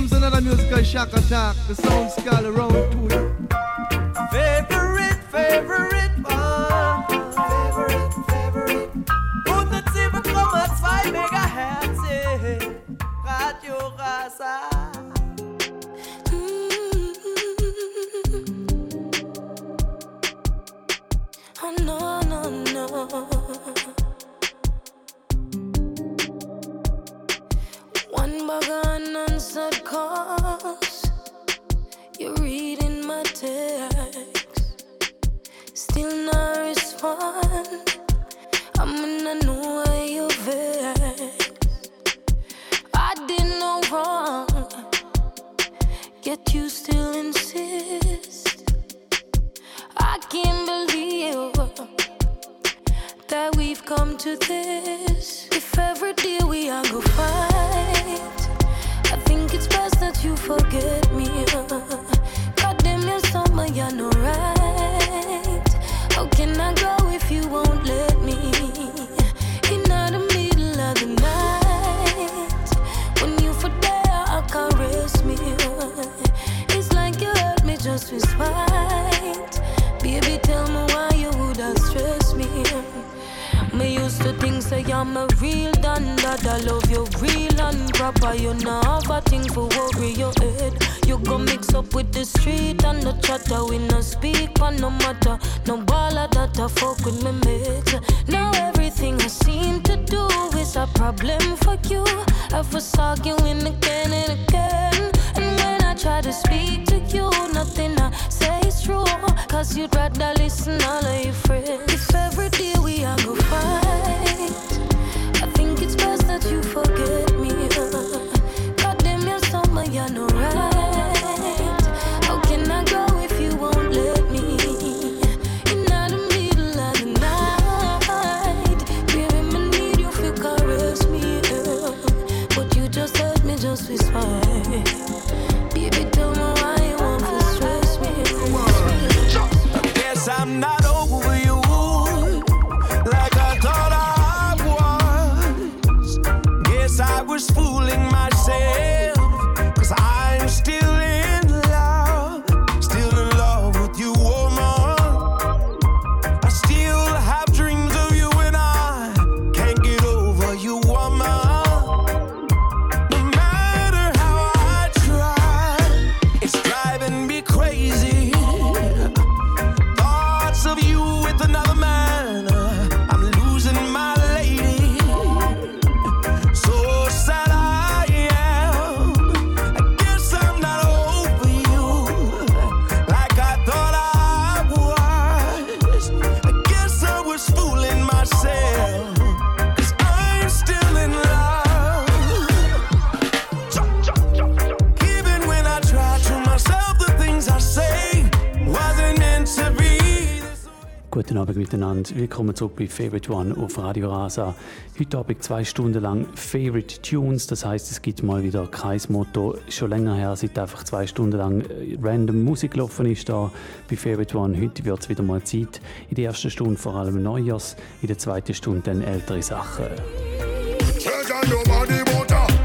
comes another musical shock attack. The songs skull around to it. Favorite, favorite. Guten Abend miteinander. Willkommen zurück bei Favorite One auf Radio Rasa. Heute Abend zwei Stunden lang Favorite Tunes. Das heißt, es gibt mal wieder kein Motto. Schon länger her, seit einfach zwei Stunden lang äh, random Musik gelaufen ist da bei Favorite One. Heute wird es wieder mal Zeit. In der ersten Stunde vor allem Neujahrs, in der zweiten Stunde dann ältere Sachen.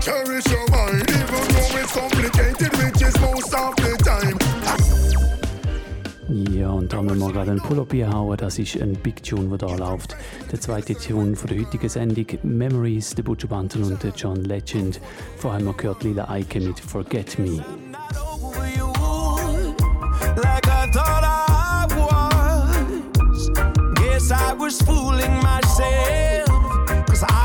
Cherish your mind, even though it's complicated, which is most of the ja, und da haben wir mal gerade einen Pull-Up hauen. Das ist ein Big Tune, der da läuft. Der zweite Tune von der heutigen Sendung Memories, der Butcher Banton und der John Legend. Vorher haben wir gehört Lila Eike mit Forget Me. I was fooling myself, cause I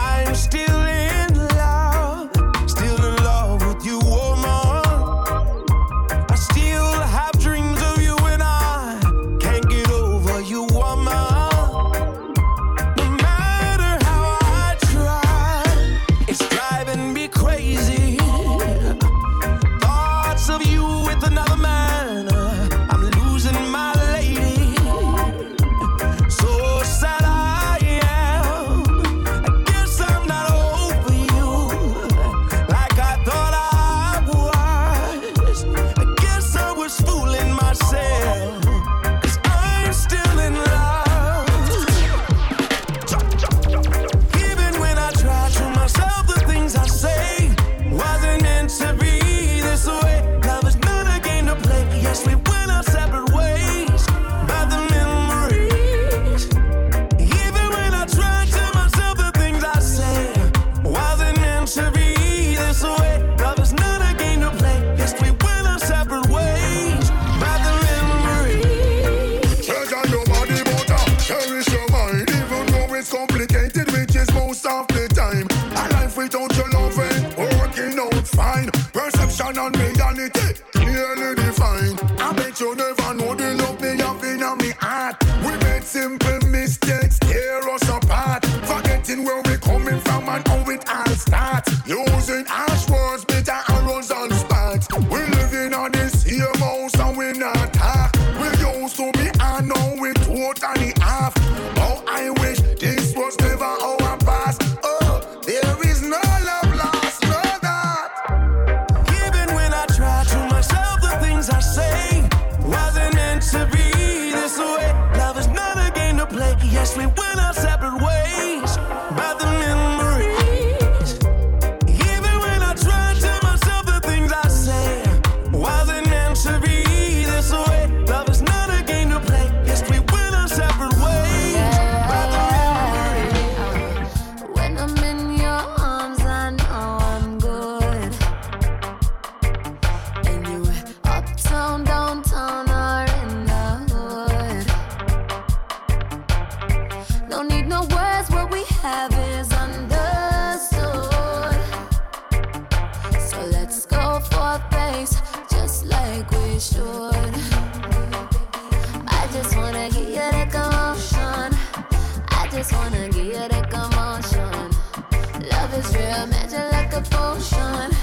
potion.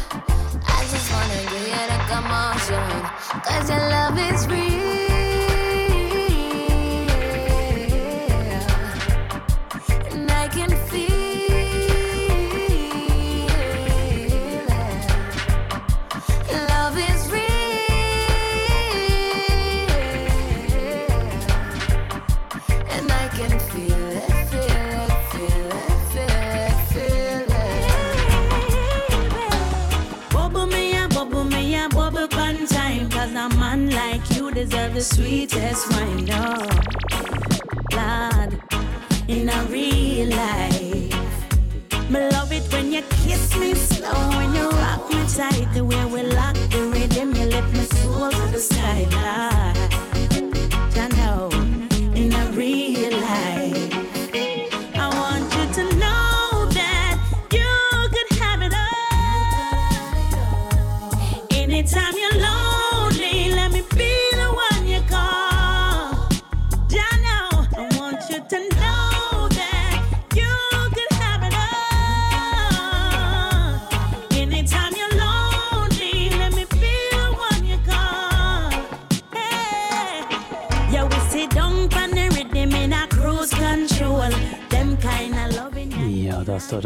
I just wanna you the commotion. Cause your love is real. You deserve the sweetest wine oh. No, Lord, in a real life. Me love it when you kiss me slow When you rock me tight The way we lock the rhythm You lift my soul to the sky Lord,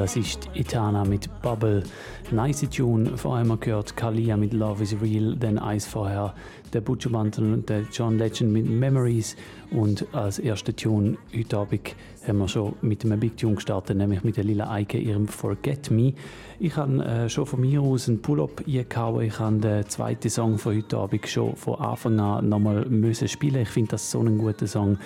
das da, das ist Itana mit Bubble. Nice Tune. Vorher haben wir gehört Kalia mit Love is Real. Dann eins vorher der Butcher Banton und der John Legend mit Memories. Und als erster Tune heute Abend haben wir schon mit einem Big Tune gestartet, nämlich mit der Lila Eike, ihrem Forget Me. Ich habe äh, schon von mir aus einen Pull-Up eingehauen. Ich habe den zweiten Song von heute Abend schon von Anfang an nochmal müssen spielen. Ich finde das so ein guter Song.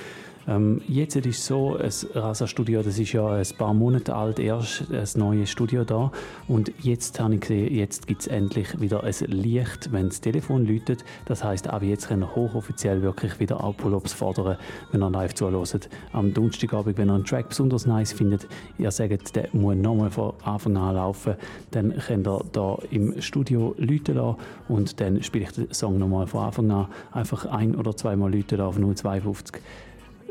Ähm, jetzt ist es so, das Rasa-Studio, das ist ja ein paar Monate alt, erst ein neues Studio da. Und jetzt habe ich gesehen, jetzt gibt es endlich wieder ein Licht, wenn das Telefon läutet. Das heißt, ab jetzt können wir hochoffiziell wirklich wieder auch fordern, wenn ihr live zuhört. Am Donnerstagabend, wenn ihr einen Track besonders nice findet, ihr sagt, der muss nochmal von Anfang an laufen, dann könnt ihr da im Studio läuten lassen und dann spiele ich den Song nochmal von Anfang an. Einfach ein- oder zweimal läuten lassen auf 052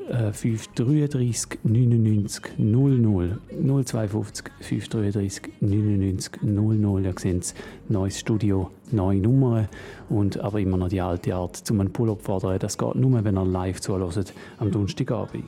äh, 533 99 00 052 533 99 00 ihr seht es, neues Studio, neue Nummern und aber immer noch die alte Art zum einen Pull-Up fordern. Das geht nur, wenn ihr live zuhört am Donnerstagabend.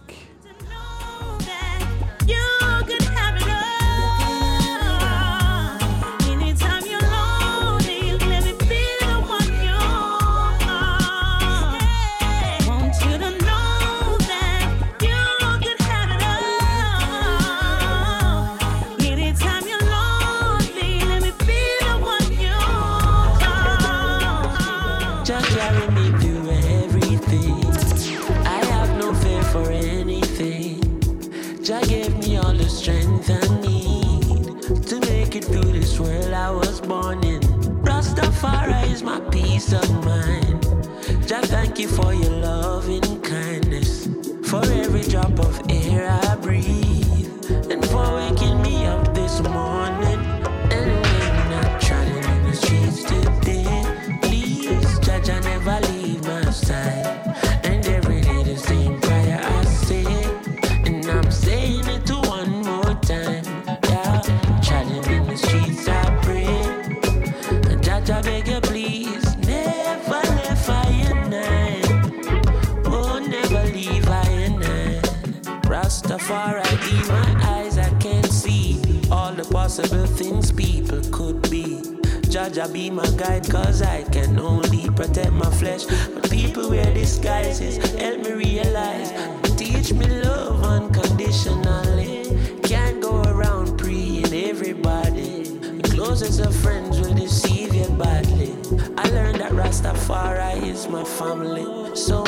Jah Jah be my guide, cause I can only protect my flesh. But people wear disguises, help me realize. Teach me love unconditionally. Can't go around preying everybody. Closest of friends will deceive you badly. I learned that Rastafari is my family. So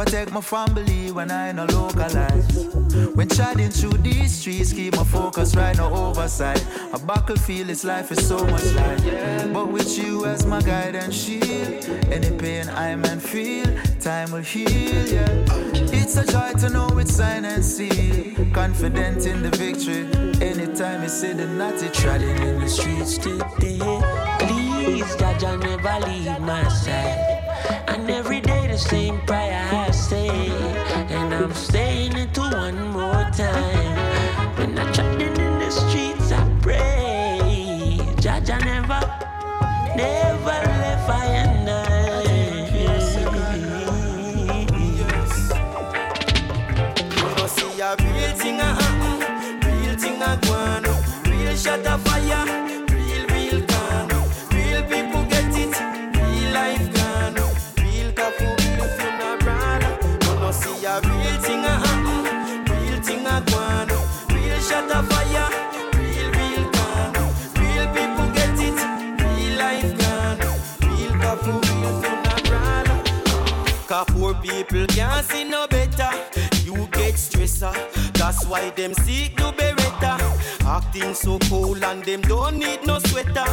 Protect my family when I no localize. When chatting through these streets, keep my focus right, no oversight. A battlefield, this life is so much light. But with you as my guide and shield, any pain I man feel, time will heal. Yeah, it's a joy to know it's sign and seal. Confident in the victory. Anytime you see the natty Trotting in the streets today. Please, Jah Jah, never leave my side. And every the same prayer I say. And I'm saying it to one more time. When I'm trotting in the streets, I pray. Jah Jah never, never left I and You go see a real thing real thing real shot of fire, people can't see no better. You get stressor. That's why them seek to better. Acting so cool and them don't need no sweater.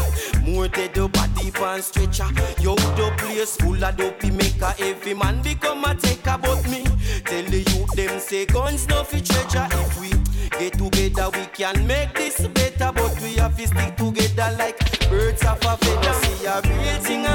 More dead the body pan stretcher. Yo, the place full of dopey maker. Every man become a taker but me. Tell the youth them say guns no fi treasure. If we get together we can make this better. But we have to stick together like birds of a feather. See a real thing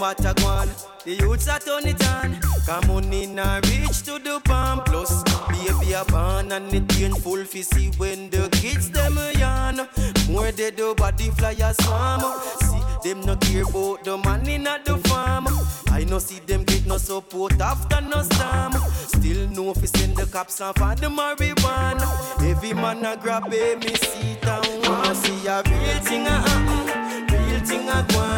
what a gone? The youths are turn it on. Come on in and reach to the palm. Plus, baby a born and it painful fi see when the kids them a yawn. More dead the body fly a swarm. See them no care about the man in the farm. I no see them get no support after no storm. Still no fi send the cops off for the marijuana. Every man a grab a me seat and wanna see a real thing a happen. Real thing a go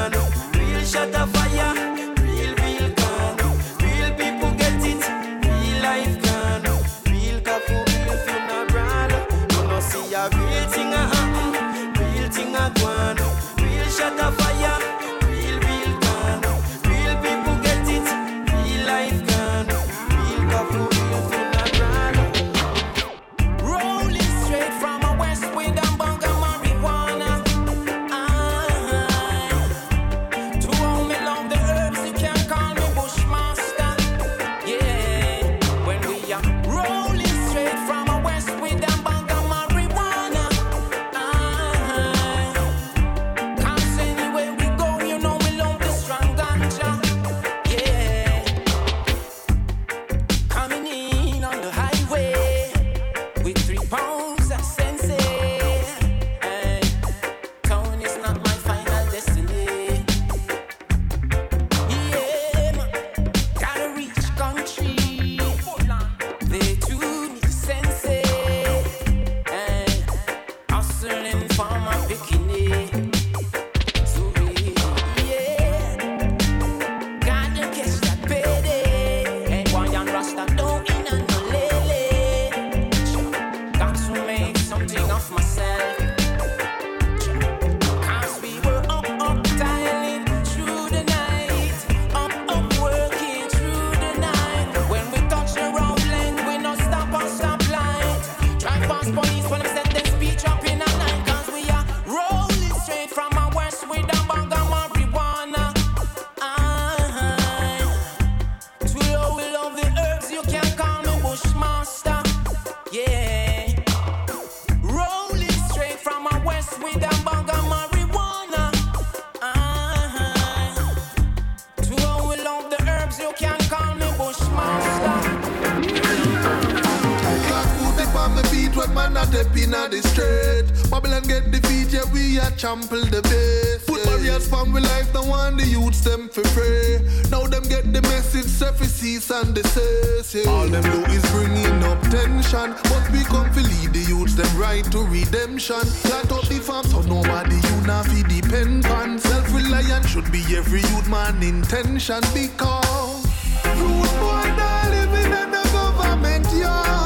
trample the base. Put barriers from we life, the one the youths them for free. Now them get the message, surface and the says, yeah. All them do is bringing up tension, but we come to lead the youths them right to redemption. Plant up the farm so nobody you not fi depend on. Self-reliant should be every youth man intention because youth boy not living in a government yard.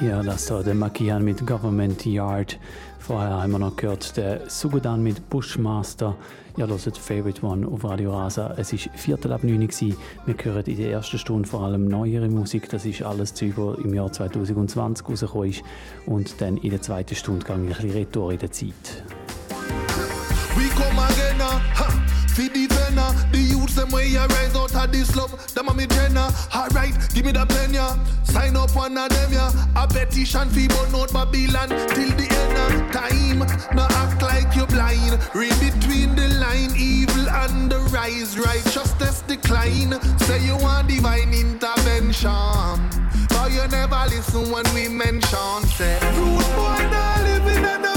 Ja, das war der Makian mit Government Yard. Vorher haben wir noch gehört der Sugudan mit Bushmaster. Ihr hört Favorite One auf Radio Rasa. Es war Viertel ab 9 Uhr. Wir hören in der ersten Stunde vor allem neuere Musik. Das ist alles Zeug, im Jahr 2020 rausgekommen ist. Und dann in der zweiten Stunde gehe ich ein bisschen retour in der Zeit. We come again, uh, Feed the venna, the youths them way I rise out of this slum. Them a me jenna. Alright, give me the pen ya. Sign up one of them ya. A petition fee but not Babylon till the end of time. No act like you're blind. Read between the line, evil and the rise, righteousness decline. Say you want divine intervention. But you never listen when we mention. Say, rude boy not living in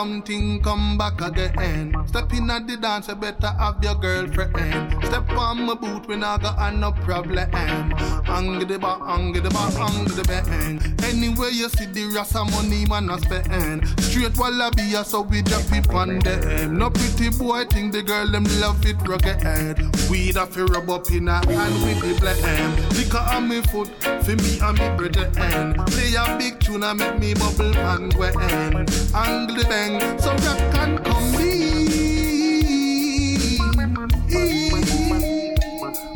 something come back again. Step in at the dance, you better have your girlfriend. Step on my boot when I got no problem. Hang the bar, hang the bar, hang the bang. Anywhere you see the rasa money man a spend. Straight wallaby, so we drop it on them. No pretty boy think the girl them love it rugged. Weed a fi rub up in a hand with the blend. Liquor on me foot, for me and me brother. Play a big tune and make me bubble and go end. Angle the bang, so rock and come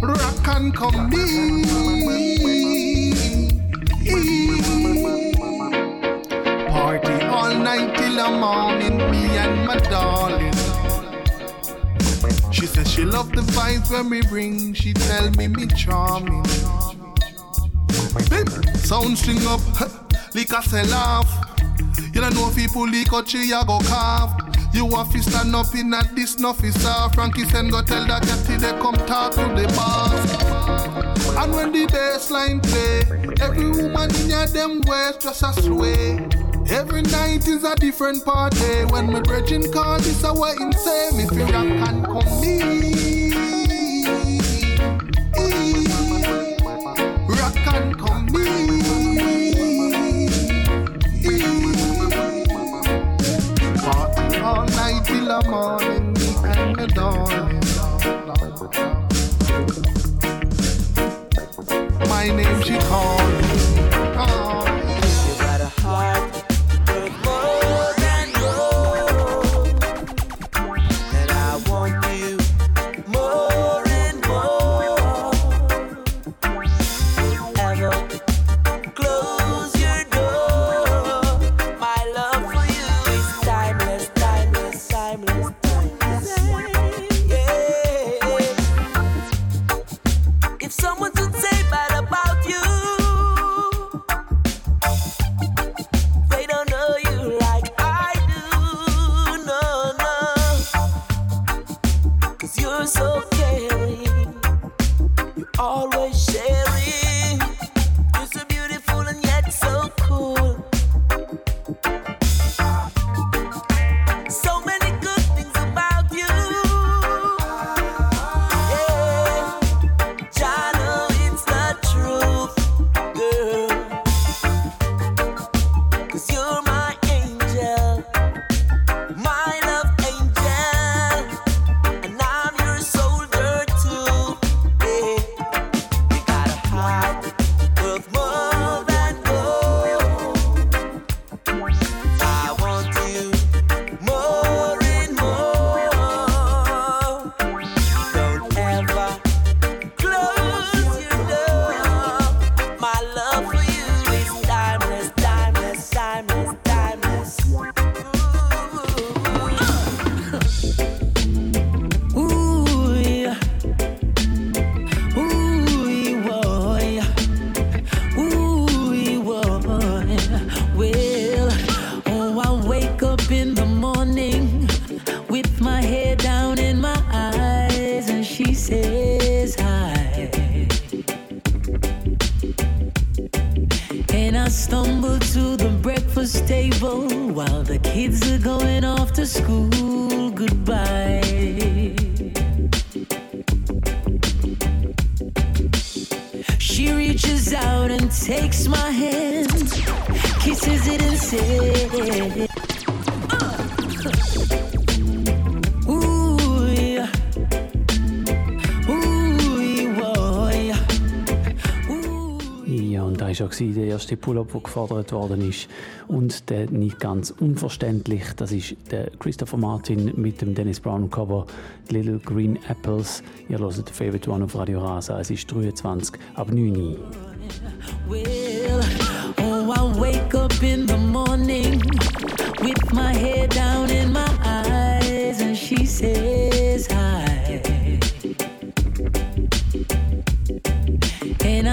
Rock and come be. Party all night till the morning, me and my darling. She says she love the vibes when we bring. She tell me me charming. Sound string up, a sell off. You don't know if people leak out tree, you go carve. You have to stand up in at this officer. Frankie send go tell that cat they come talk to the boss. And when the bassline play, every woman in your them waist just a sway. Every night is a different party. When my brethren call, this a what say. Me feel rock and come me. The morning, and the darling. My name she called. Auch der erste Pull-up, der gefordert worden ist. Und der nicht ganz unverständlich, das ist der Christopher Martin mit dem Dennis Brown Cover Little Green Apples. Ihr hört Favorite One auf Radio Rasa. Es ist 23 ab 9 Uhr. Well, oh, I wake up in the morning with my head down in my eyes, and she says hi.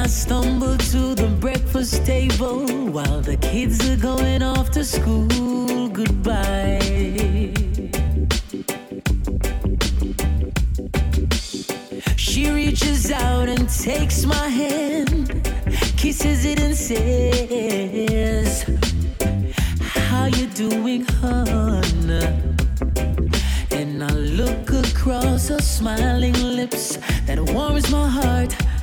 I stumble to the breakfast table while the kids are going off to school. Goodbye. She reaches out and takes my hand, kisses it and says, How you doing, hon? And I look across her smiling lips that warms my heart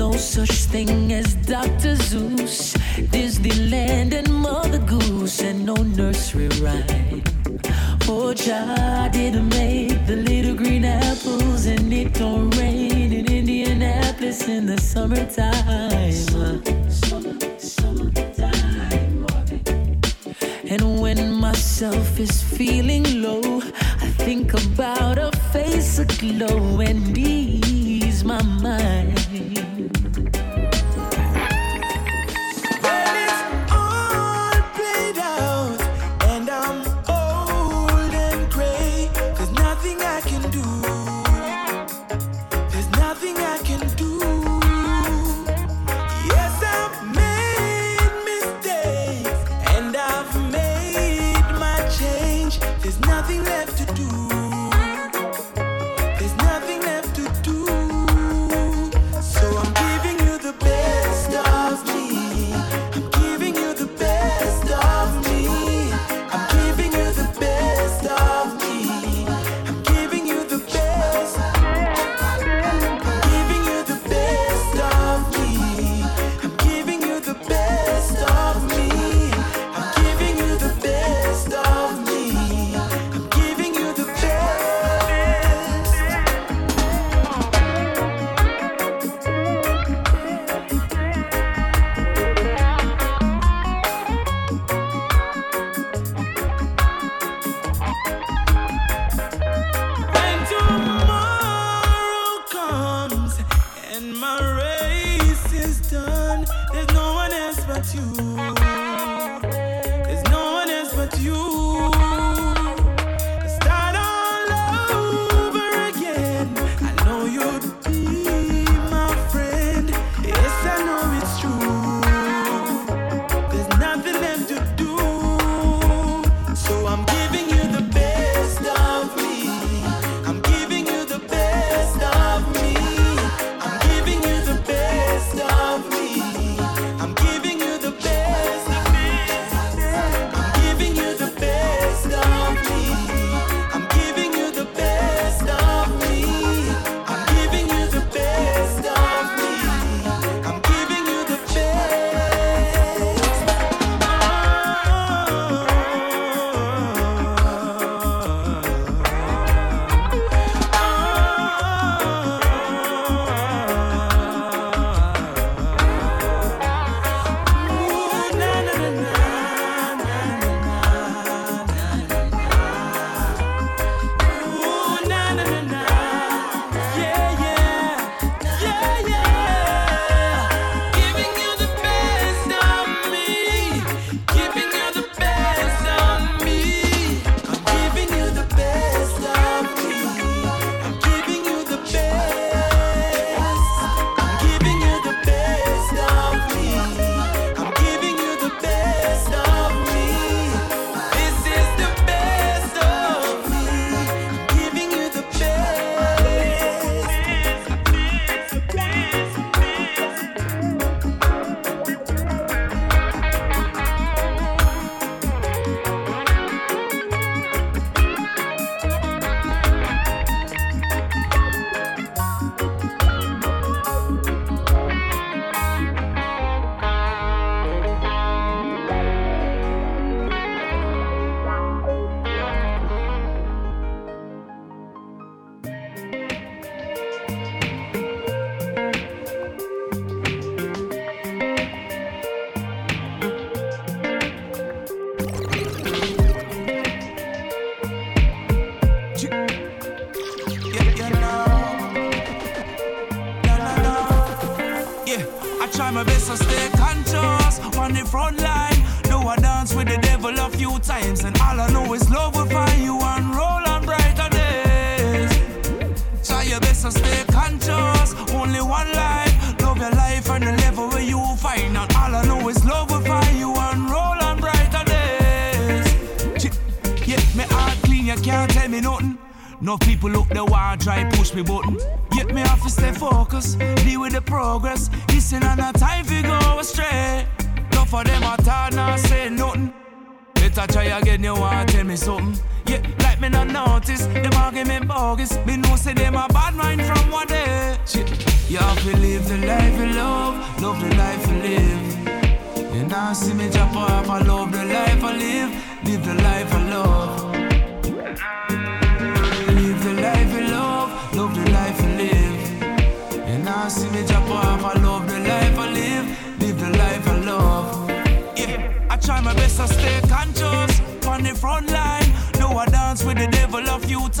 no such thing as Dr. Seuss, Disneyland, and Mother Goose, and no nursery rhyme. Oh, child didn't make the little green apples, and it don't rain in Indianapolis in the summertime. And when myself is feeling low, I think about a face aglow and ease my mind.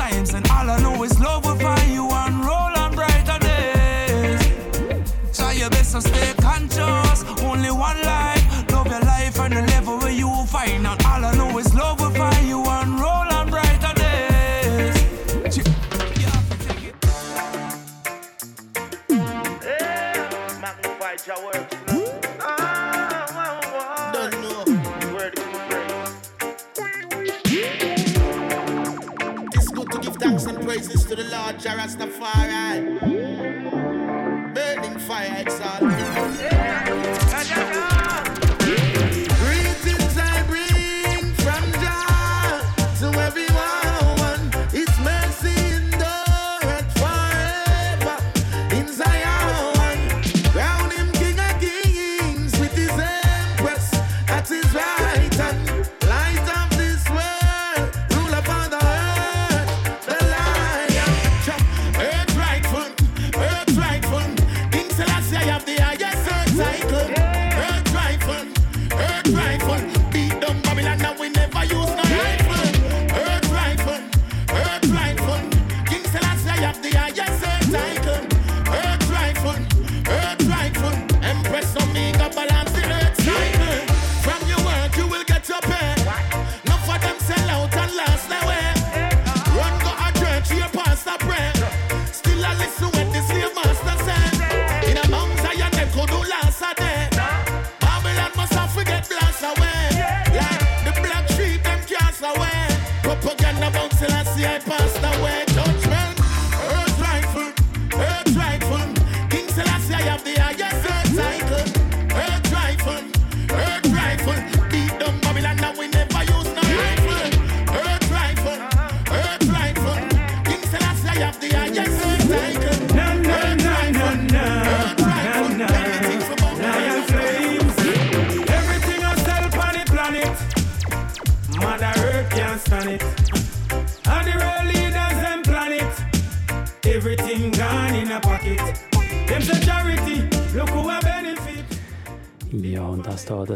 times, and all I know is love will find you and roll on brighter days. Try your best to stay. praises to the Lord, Jah Rastafari. Burning fire exalted.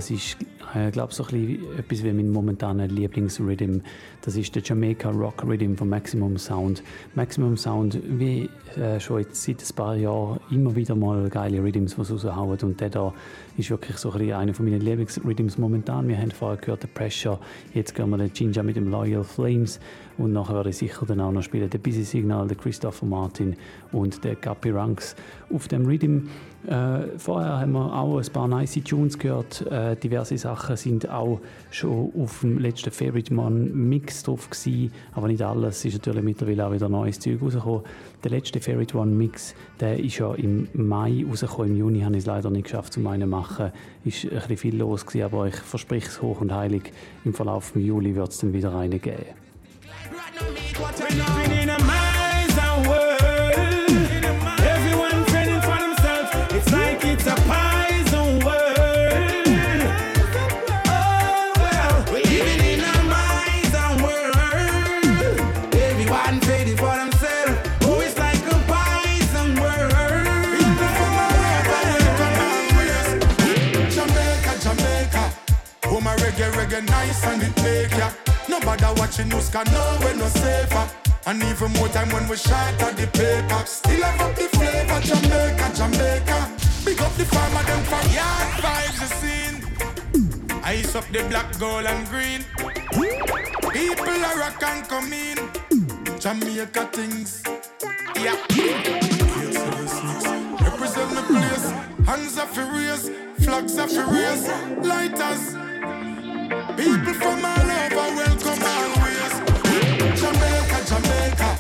das ist, äh, glaube ich, so ein bisschen etwas wie mein momentaner Lieblingsrhythm. Das ist der Jamaica Rock Rhythm von Maximum Sound. Maximum Sound, wie äh, schon jetzt seit ein paar Jahren immer wieder mal geile Rhythms, die raushauen. Und der da ist wirklich so ein bisschen einer meiner Lieblingsrhythms momentan. Wir haben vorher gehört, The Pressure. Jetzt gehen wir den Ginger mit dem Loyal Flames. Und nachher werde ich sicher dann auch noch spielen, der Busy Signal, den Christopher Martin und den Guppy Ranks auf dem Rhythm. Äh, vorher haben wir auch ein paar nice Tunes gehört. Äh, diverse Sachen sind auch schon auf dem letzten Favorite Man Mix drauf gewesen. Aber nicht alles, ist natürlich mittlerweile auch wieder neues Zeug rausgekommen. Der letzte Favorite One Mix, der ist ja im Mai rausgekommen. Im Juni habe ich es leider nicht geschafft, zum einen machen. Ist ein bisschen viel los gewesen, aber ich verspreche es hoch und heilig. Im Verlauf des Juli wird es dann wieder eine geben. reggae nice and it make ya. Nobody watching us can know we're no safer. And even more time when we shot at the paper. Still have up the flavor, Jamaica, Jamaica. Big up the farmer, them from yard vibes you seen. Ice up the black, gold and green. People are rock and come in. Jamaica things. Yeah. Represent the place. Hands are furious. Flags are furious. Lighters. People from all over welcome always. Jamaica, Jamaica.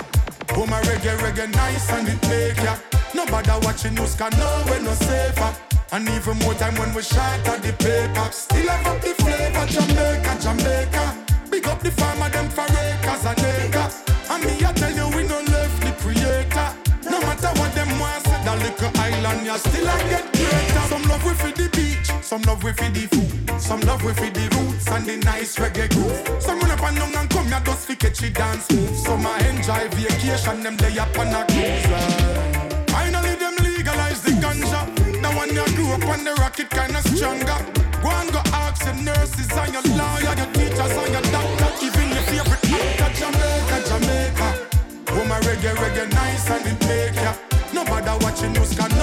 Oh my reggae, reggae nice and it make ya. Nobody watching us can know we're no safer. And even more time when we shot at the paper. Still have up the flavor, Jamaica, Jamaica. Big up the farmer, them for acres and acre. And me, I tell you, we don't left the creator. No matter what them want, say that little island, you still I get greater. Some love for the beach, some love for the food, some love for the roots and the nice reggae groove. Some run up and down and come here just for catchy dance moves. Some I enjoy vacation, them lay up on a cruise. Finally, them legalize the ganja. Now when you grew up on the rocket kinda stronger. Go and go ask your nurses and your lawyer, your teachers and your doctor, even your favorite actor, Jamaica, Jamaica. Oh my reggae, reggae nice and it make ya. Nobody watching news can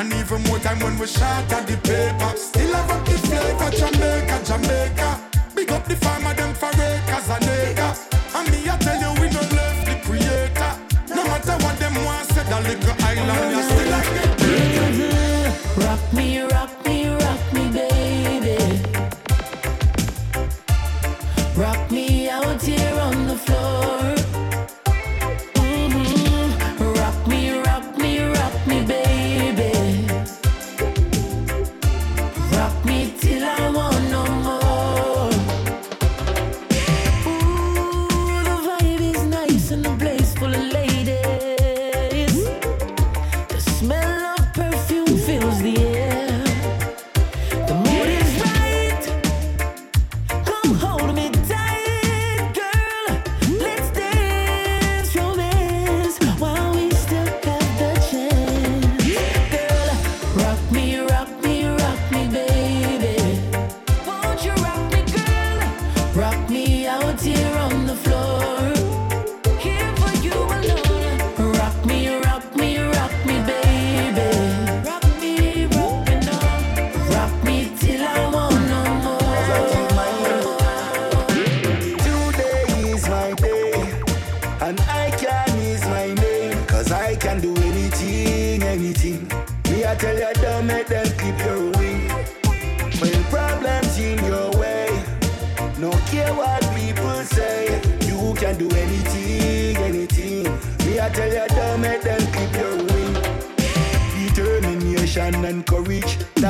And even more time when we shot at the paper. Still have up the flavor, Jamaica, Jamaica. Big up the farmer, them for acres and acres.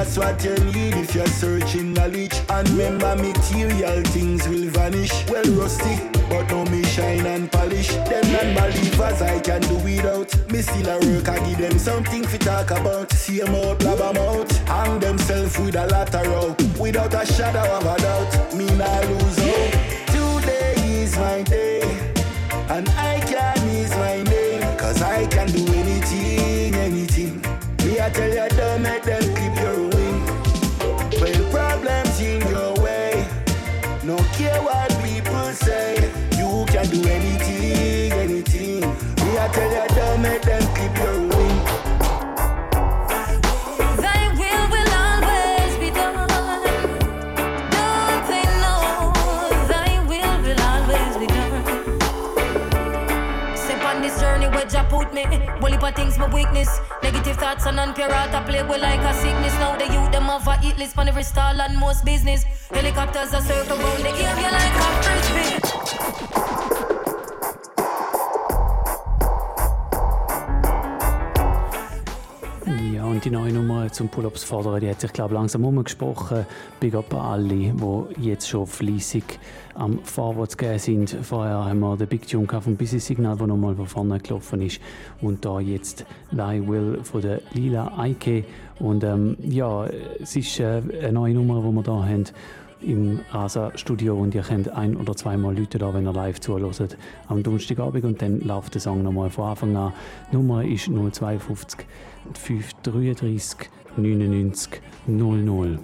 That's what you need if you're searching knowledge. And remember, material things will vanish. Well, rusty, but no me shine and polish. Them non-believers I can do without. Me still a work, I give them something to talk about. See them out, blab them out. Hang themselves with a lot of rope. Without a shadow of a doubt, me not lose hope. Today is my day, and I my weakness. Negative thoughts and unpure heart I play with like a sickness. Now the youth them have a eat list on every stall and most business. Helicopters are circle round the area like a frisbee. Und die neue Nummer zum Pull-Ups fordern, die hat sich, glaube langsam umgesprochen. Big up an alle, die jetzt schon fleissig am Vorwärts gehen sind. Vorher haben wir den Big Tune vom Busy Signal, der nochmal von vorne gelaufen ist. Und da jetzt Thy Will von der Lila Eike. Und ähm, ja, es ist äh, eine neue Nummer, die wir da haben im Rasa-Studio und ihr könnt ein- oder zweimal Leute da, wenn ihr live zuhört, am Donnerstagabend und dann läuft der Song nochmal von Anfang an. Die Nummer ist 052 533 99 00.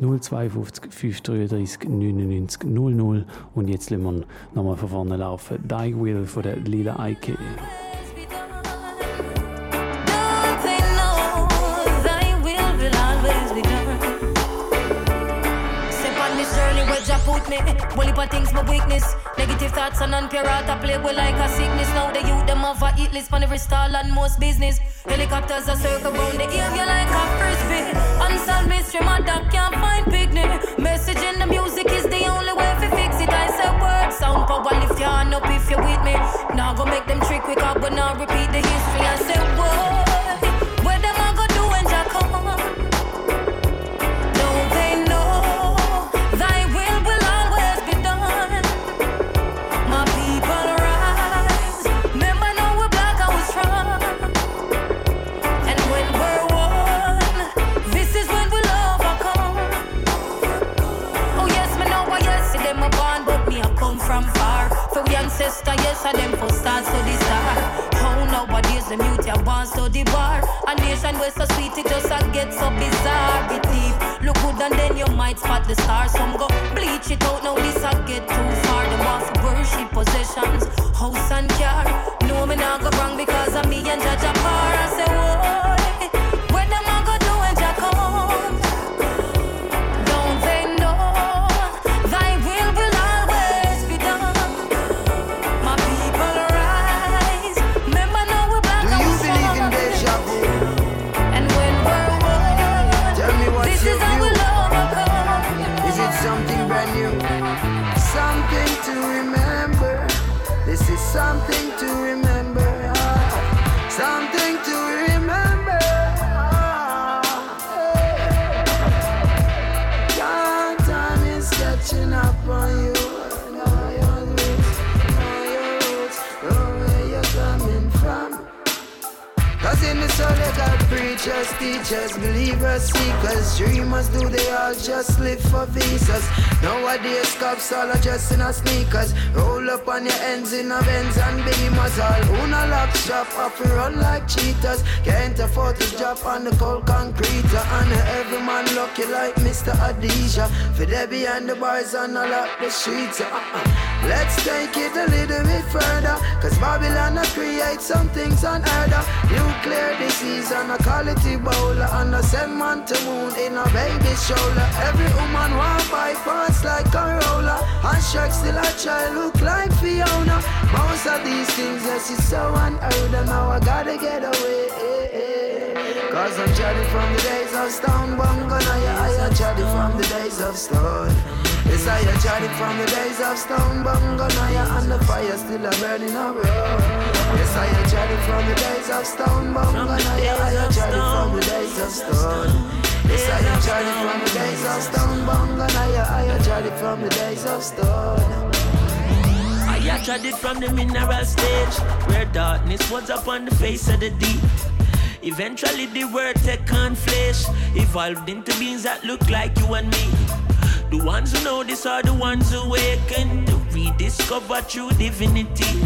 052 533 99 00 und jetzt lassen wir nochmal von vorne laufen. Die Will von der Lila Eike. Put me. For things my weakness. Negative thoughts and non-pure I play with like a sickness. Now the youth them have a eat list on every stall and most business. Helicopters are circle round the area like a frisbee. Unsolved mystery, my dog can't find picnic. Message in the music is the only way to fix it. I said word, sound power, lift your hand up if you're with me. Now go make them trick quick up, but now repeat the history. I said word. of them for stars the star. How nowadays the mute your bonds to the bar. A nation where so sweet it just a get so bizarre. It deep. Look good and then you might spot the stars. Some go bleach it out now this a get too far. Them want for worship possessions, house and car. No me not go wrong because of me and Judge Apar. I say whoa. Preachers, teachers, believers, seekers, dreamers, do they all just live for visas? Nowadays, cops all are just in a sneakers. Roll up on your ends in a Benz and Beamers. All who no lock shop, off run like cheaters. Can't afford to drop on the cold concrete. Uh, and every man lucky like Mr. Adisha. For they behind the bars and all up the streets. Uh-uh. Let's take it a little bit further. Cause Babylon has create some things unheard of. Nuclear disease and a quality bowler. And a send man to moon in a baby's shoulder. Every woman want bypass like a roller. And Shrek still a child look like Fiona. Most of these things, yes, it's so unheard of. Now I gotta get away. Cause I'm chatting from the days of Stone Bunga. Now I am chatting from the days of Stone. Yes, I am chatting from the days of Stone Bunga. Now and the fire still a burning up. Yes, I am chatting from the days of Stone Bunga. Now I am chatting from the days of Stone. Yes, I am chatting from the days of Stone Bunga. Now I am chatting from the days of Stone. I tried it from the mineral stage, where darkness was upon the face of the deep. Eventually, the word take on flesh, evolved into beings that look like you and me. The ones who know this are the ones who awaken to rediscover true divinity.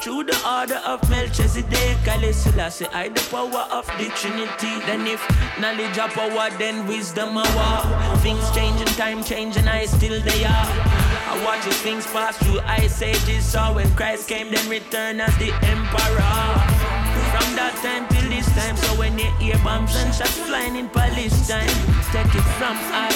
Through the order of Melchizedek, I Selassie, I the power of the Trinity. Then if knowledge of power, then wisdom a war. Things change and time change and I still they are. I watch as things pass through ice ages. So when Christ came, then return as the emperor. From that time till this time, so when you hear bombs and shots flying in Palestine, take it from I.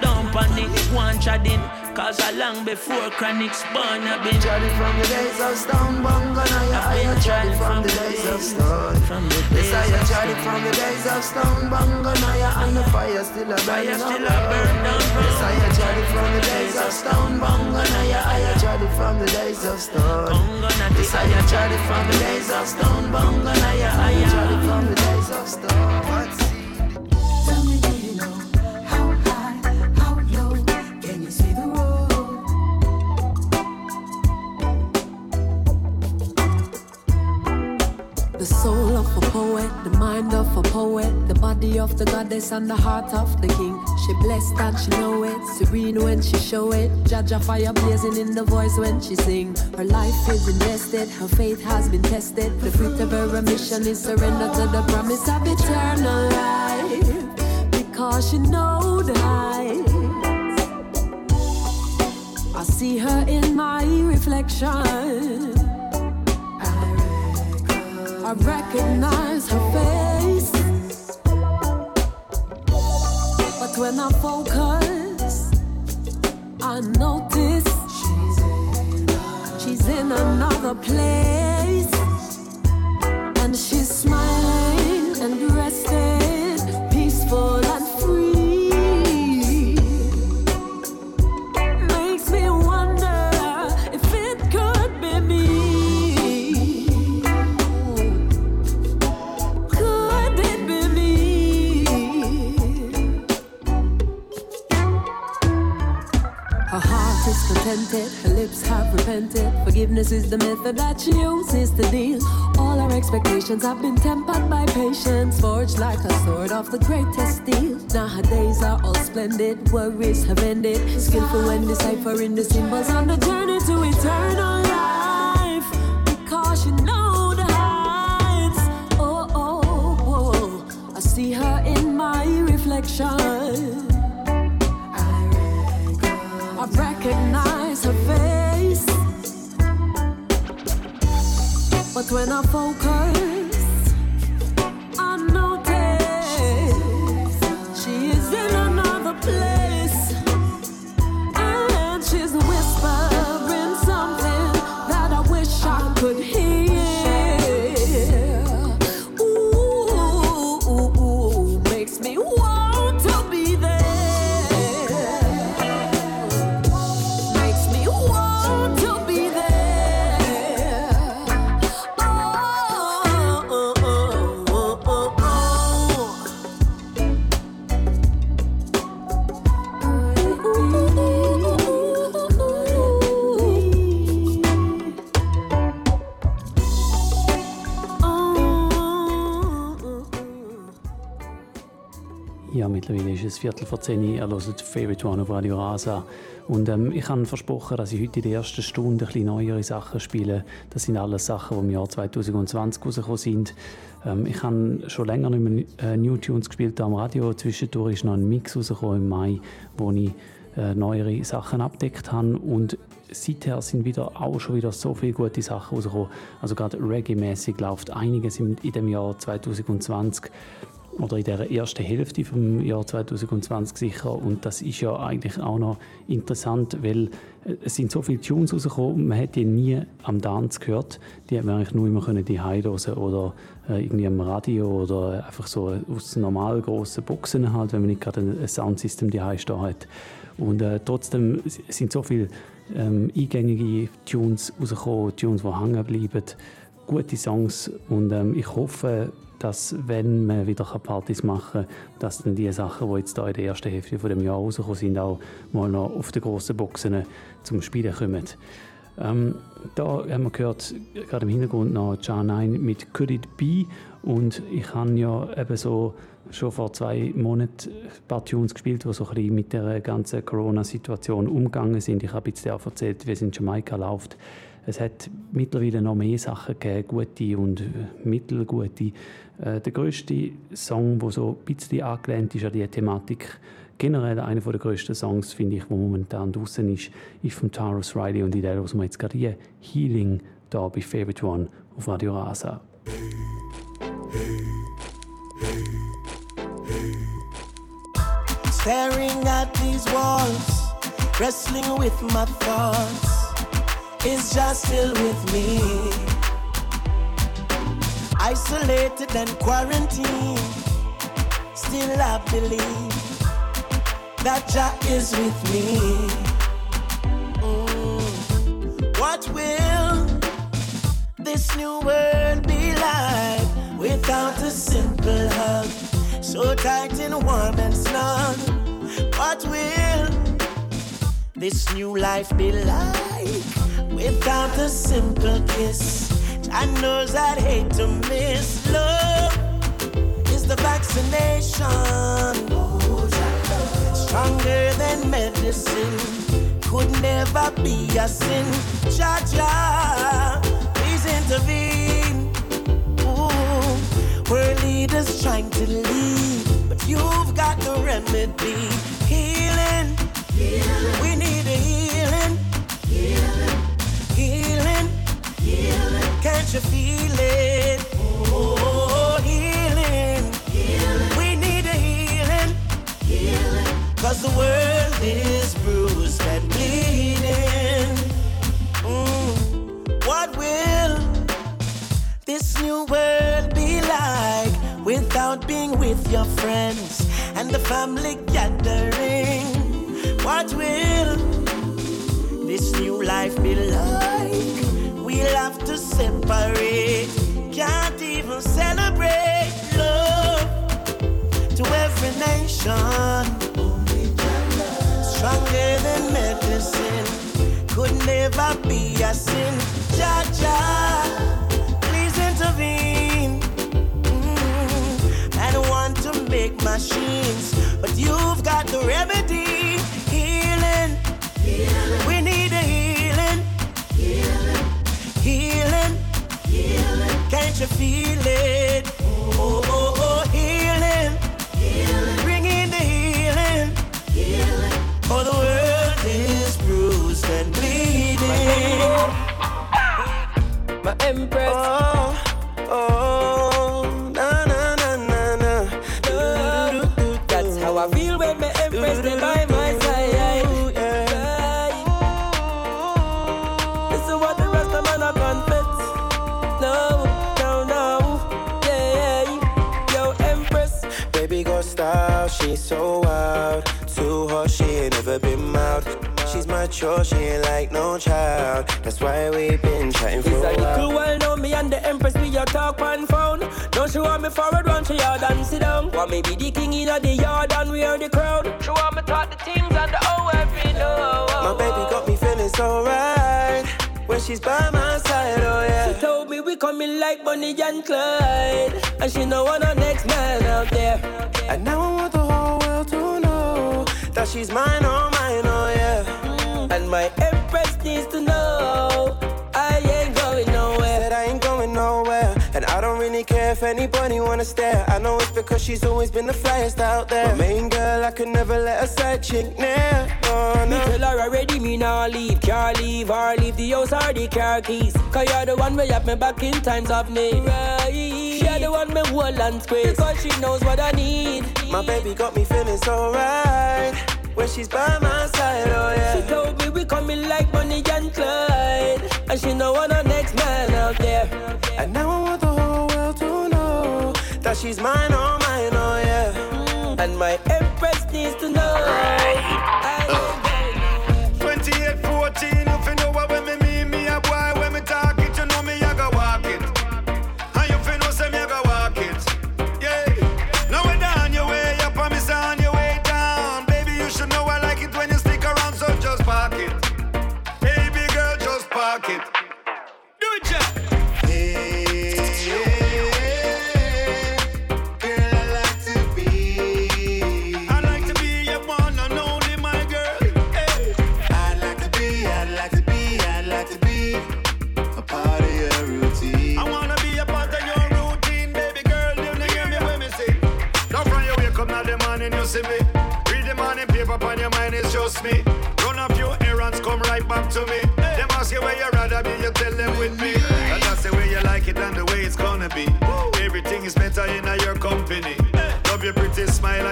Don't panic, one chatting. Cause I long before chronics born, I've been chatting from the days of Stone Bunga. I am chatting from the days of Stone. Yes, I am chatting from the days of Stone Bunga. And the fire still a burning still a burn down. Yes, I chatting from the days of Stone Bunga. I am chatting from the days of Stone. Yes, I chatting from the days of Stone Bunga. I am chatting from the days of Stone. Soul of a poet, the mind of a poet, the body of the goddess and the heart of the king. She blessed and she know it, serene when she show it. Judge a fire blazing in the voice when she sing. Her life is invested, her faith has been tested. The fruit of her mission is surrender to the promise of eternal life. Because she know the. I see her in my reflection. I recognize her face. But when I focus, I notice she's in another place. And she's smiling and rested, repented. Forgiveness is the method that she uses to deal. All her expectations have been tempered by patience, forged like a sword of the greatest steel. Now her days are all splendid, worries have ended. Skillful when deciphering the symbols on the journey to eternal life. Because you know the heights. Oh, oh, oh. I see her in my reflection. I recognize her face. But when I focus, es Viertel vor zehn. Ihr hört Favorite One auf Radio Rasa. Und ähm, ich habe versprochen, dass ich heute in der ersten Stunde ein bisschen neuere Sachen spiele. Das sind alles Sachen, die im Jahr 2020 rausgekommen sind. Ähm, ich habe schon länger nicht mehr äh, New Tunes gespielt am Radio. Zwischendurch ist noch ein Mix rausgekommen im Mai, wo ich äh, neuere Sachen abdeckt habe. Und seither sind wieder auch schon wieder so viele gute Sachen rausgekommen. Also gerade Reggae-mäßig läuft einiges in, in dem Jahr 2020 oder in der ersten Hälfte vom Jahr 2020 sicher und das ist ja eigentlich auch noch interessant, weil äh, es sind so viele Tunes rausgekommen man hat die nie am Dance gehört. Die hat man eigentlich nur immer können die hören oder äh, irgendwie am Radio oder einfach so aus normal grossen Boxen halt, wenn man nicht gerade ein Soundsystem die stehen hat. Und äh, trotzdem sind so viele ähm, eingängige Tunes rausgekommen, Tunes, die hängen bleiben, gute Songs und ähm, ich hoffe, dass wenn man wieder Partys machen kann, dass dann die Sachen, die jetzt da in der ersten Hälfte von dem Jahr rausgekommen sind, auch mal noch auf den grossen Boxen zum Spielen kommen. Ähm, da haben wir gehört, gerade im Hintergrund noch John 9 mit Could It Be und ich habe ja eben so schon vor zwei Monaten ein paar Tunes gespielt, die so ein bisschen mit der ganzen Corona-Situation umgegangen sind. Ich habe jetzt auch erzählt, wie es in Jamaika läuft. Es hat mittlerweile noch mehr Sachen gegeben, gute und mittelgute. Äh, der grösste Song, der so ein bisschen angelehnt ist an diese Thematik, generell einer der grössten Songs, finde ich, der momentan draußen ist, ist von Taurus Riley und der, was wir jetzt gerade hier Healing da bei Favorite One auf Radio Rasa. Staring at these walls, wrestling with my thoughts, is just still with me. Isolated and quarantined, still I believe that Jah is with me. Mm. What will this new world be like without a simple hug? So tight and warm and snug. What will this new life be like without a simple kiss? I knows I'd hate to miss. Love is the vaccination. Stronger than medicine. Could never be a sin. Jah Jah, please intervene. Ooh, world leaders trying to lead, but you've got the remedy. Healing, we you're feeling. Oh, healing. healing. We need a healing. healing. Cause the world is bruised and bleeding. Mm. What will this new world be like without being with your friends and the family gathering? What will this new life be like? We'll have to separate, can't even celebrate love to every nation. Stronger than medicine, could never be a sin. Jah Jah, please intervene. Mm, I don't want to make machines, but you've got the remedy. You feel it? Oh, oh, oh, oh healing, bringing the healing. For the world is bruised and bleeding. My empress. Oh, oh, oh. Mature, she ain't like no child. That's why we been chatting for It's a a little while. while now, me and the empress, we a talk on phone. Don't she want me forward, run to yard and sit down. Want me be the king in the yard and we are the crowd. She want me talk the teams and the oh every know. My baby got me feeling so right when she's by my side. Oh yeah. She told me we coming like Bonnie and Clyde, and she know what the next man out there. And now I want the whole world to know that she's mine, oh mine, oh yeah. And my empress needs to know I ain't going nowhere. Said I ain't going nowhere, and I don't really care if anybody wanna stare. I know it's because she's always been the flyest out there. My main girl, I could never let a side chick near. Oh Me no. tell her already, me nah leave. Can't leave or leave the house or the car keys. Cause you're the one where have me back in times of need. Right. You're the one me hold and squeeze. Because she knows what I need. My baby got me feeling so right when she's by my side. Oh yeah. She told me we coming like Bonnie and Clyde. And she know what the next man out there. And now I want the whole world to know that she's mine, oh mine, oh yeah. Mm. And my empress needs to know.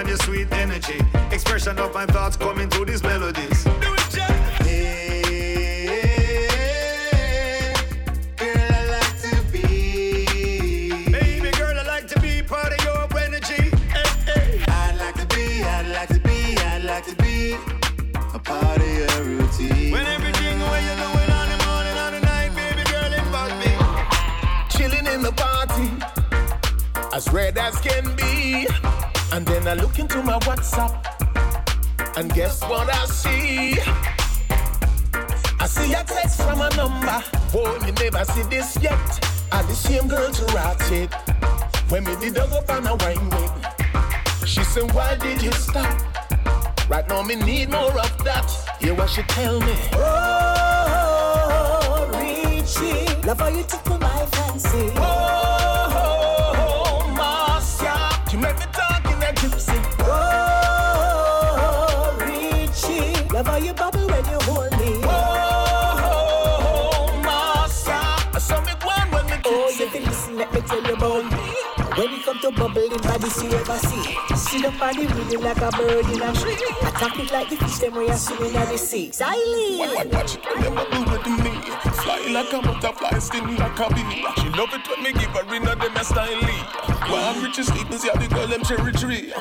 Your sweet energy. Expression of my thoughts coming through these I look into my WhatsApp, and guess what I see? I see a text from a number. Boy, me never see this yet. And the same girl to write it. When me did up on a wine with. She said, Why did you stop? Right now, me need more of that. Hear what she tell me. Oh, Richie, love how you tickle my fancy. Oh, bubble in body see ever see. Sit up on the rhythm like a bird in a tree. Attack it like the fish them where you swimming in the sea. Siley. Watch, it, you never do it to me. Fly like a butterfly, sting like a bee. She love it when me give her in a them style. One richest Stevens, yeah, the girl them cherry tree.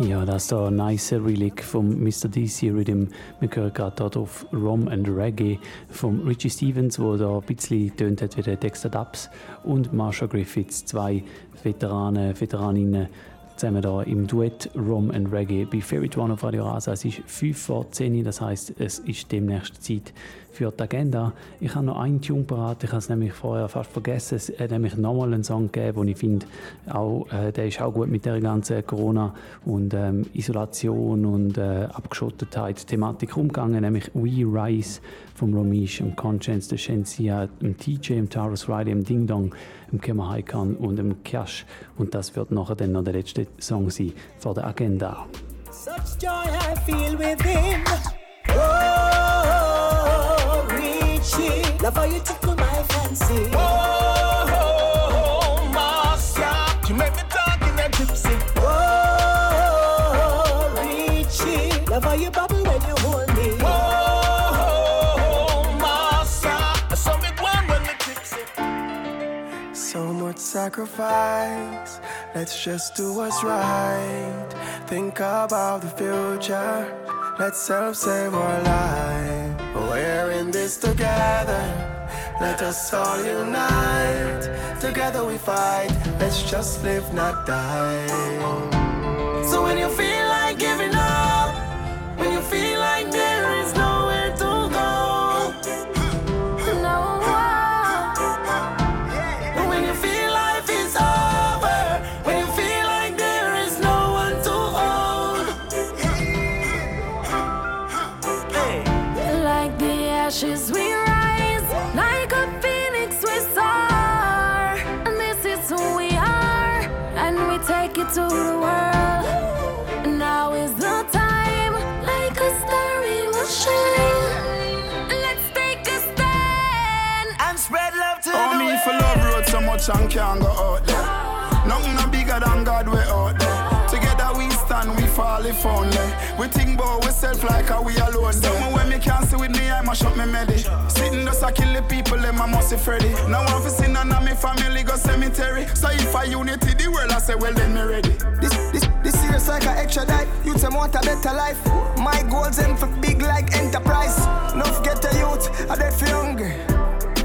Ja, das ist ein nice Relic vom Mr. DC Rhythm. Wir hören gerade dort auf Rom and Reggae von Richie Stevens, wo da ein bisschen tönt hat wie der Dexter Dubs und Marsha Griffiths, zwei Veteranen, Veteraninnen zusammen da im Duett Rom and Reggae bei Favorite One auf Radio Rasa. Es ist 5 vor 10 das heißt, es ist demnächst Zeit für die Agenda. Ich habe noch einen Tune parat, ich habe es nämlich vorher fast vergessen. Es hat nämlich nochmal einen Song gegeben, den ich finde, auch, äh, der ist auch gut mit der ganzen Corona- und ähm, Isolation und äh, Abgeschottetheit-Thematik umgegangen, nämlich We Rise vom Romish, dem Conscience, der Shensia, dem TJ, dem Taurus Riley, dem Ding Dong, dem Kema Haikan und dem Cash. Und das wird nachher dann noch der letzte Song sein vor der Agenda. Such joy I feel within. Oh, Richie. Love how you tickle my fancy. Oh, Marcia, you make me talk in a gypsy. Oh, Richie. Love how you bubble when you hold me. Oh, Marcia, I saw me one when me tipsy. So much sacrifice. Let's just do what's right. Think about the future. Let's help save our life. We're in this together. Let us all unite. Together we fight. Let's just live, not die. So when you feel like giving up, when you feel can't go out there. Nothing no bigger than God we out there. Together we stand, we fall if only. We think about ourselves like how we alone. Someone when me can't see with me, I must shut me medi. Sitting just a kill the people, them I must Freddy. Now I'm none of me family go cemetery. So if I unity the world, I say well then me ready. This, this, this year's like an extra dive. You them want a better life. My goals and for big like enterprise. No forget the youth, I dead for hungry.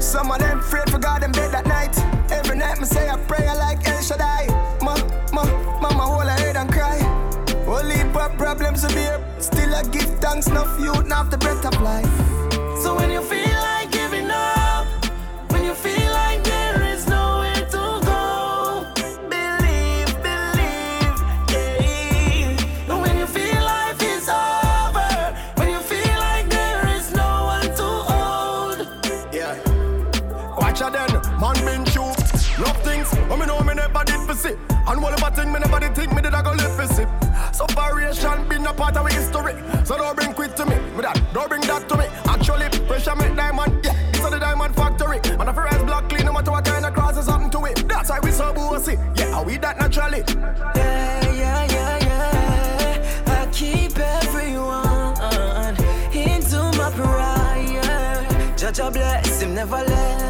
Some of them afraid for God them dead at night. Night me say a prayer like El Shaddai. Ma, ma, mama hold her head and cry. Only heap problems to bear. Still I give thanks, enough youth, not the breath of life. So when you feel And whatever thing me never did think me did I go live for see Separation been a part of history. So don't bring quit to me, with that, don't bring that to me. Actually, pressure make diamond, yeah. This is the diamond factory. And if I rise black clean, no matter what kind of crosses happen to it. That's why we so bossy, yeah, how we that naturally. Yeah, yeah, yeah, yeah. I keep everyone into my prayer. Jah Jah bless him, never left.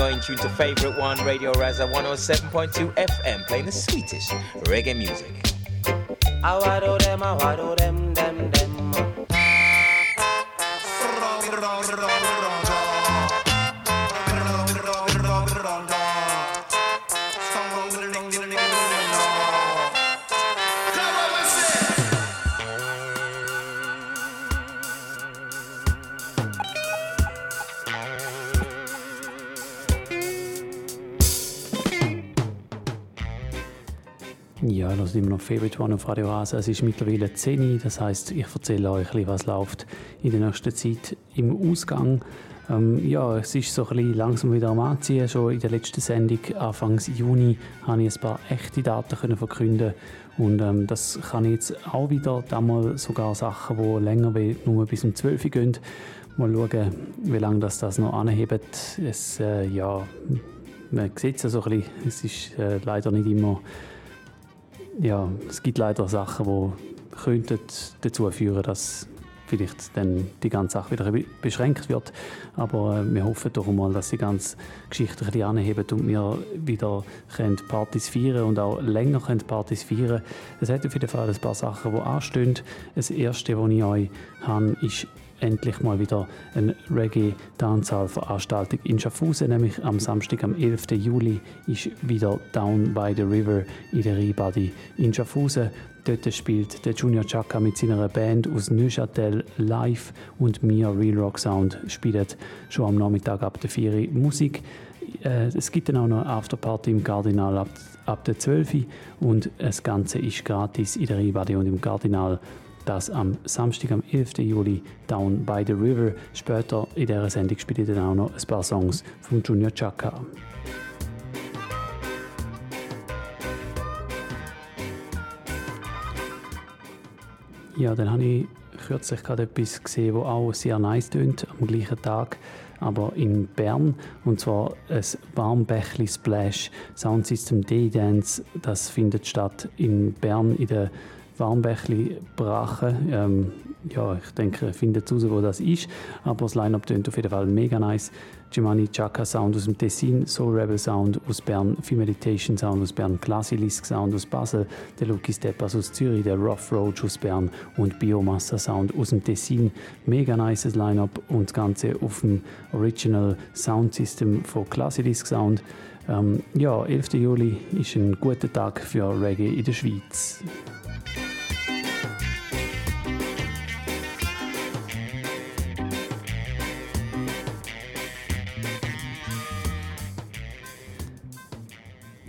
You're in tune to Favorite One, Radio Rasa 107.2 FM, playing the sweetest reggae music. I them, I them, them, them. Ist immer noch Favorite One auf Radio Rasa. Es ist mittlerweile 10 Uhr, das heißt, ich erzähle euch, was läuft in der nächsten Zeit im Ausgang. Ähm, ja, es ist so ein langsam wieder am Anziehen. Schon in der letzten Sendung, Anfang Juni, habe ich ein paar echte Daten können verkünden und ähm, das kann ich jetzt auch wieder, damals sogar Sachen, die länger wie nur bis um 12 Uhr gehen. Mal schauen, wie lange das, das noch anhebt. Es, äh, ja, man sieht es so ein bisschen, es ist äh, leider nicht immer ja, es gibt leider Sachen, die könnten dazu führen, dass vielleicht dann die ganze Sache wieder beschränkt wird. Aber äh, wir hoffen doch mal, dass die ganze Geschichte ein bisschen anheben und wir wieder können Partys feiern und auch länger können Partys feiern. Es hat auf jeden Fall ein paar Sachen, die anstehen. Das erste, was ich euch habe, ist endlich mal wieder eine Reggae-Dancehall-Veranstaltung in Schaffhausen, nämlich am Samstag, am 11. Juli, ist wieder Down by the River in der Ribadi in Schaffhausen. Dort spielt der Junior Chaka mit seiner Band aus Neuchâtel live und mir Real Rock Sound spielt schon am Nachmittag ab der 4 Uhr Musik. Äh, es gibt dann auch noch eine Afterparty im Cardinal ab, ab der 12 Uhr und das Ganze ist gratis in der Ribadi und im Cardinal das am Samstag, am 11. Juli, Down by the River. Später in dieser Sendung spiele ich dann auch noch ein paar Songs von Junior Chaka. Ja, dann habe ich kürzlich gerade etwas gesehen, das auch sehr nice tönt, am gleichen Tag, aber in Bern. Und zwar ein Warmbächli Splash Sound System D-Dance. Das findet statt in Bern in der Warmbächli Brache. Ähm, ja, ich denke, findet raus, wo das ist. Aber das Line-Up tönt auf jeden Fall mega nice. Giovanni Chaka Sound aus dem Tessin, Soul Rebel Sound aus Bern, Femeditation Sound aus Bern, Classilisk Sound aus Basel, der Lucky Steppers aus Zürich, der Rough Roach aus Bern und Biomassa Sound aus dem Tessin. Mega nice Line-Up und das Ganze auf dem Original Sound System von Classilisk Sound. Ähm, ja, 11. Juli ist ein guter Tag für Reggae in der Schweiz.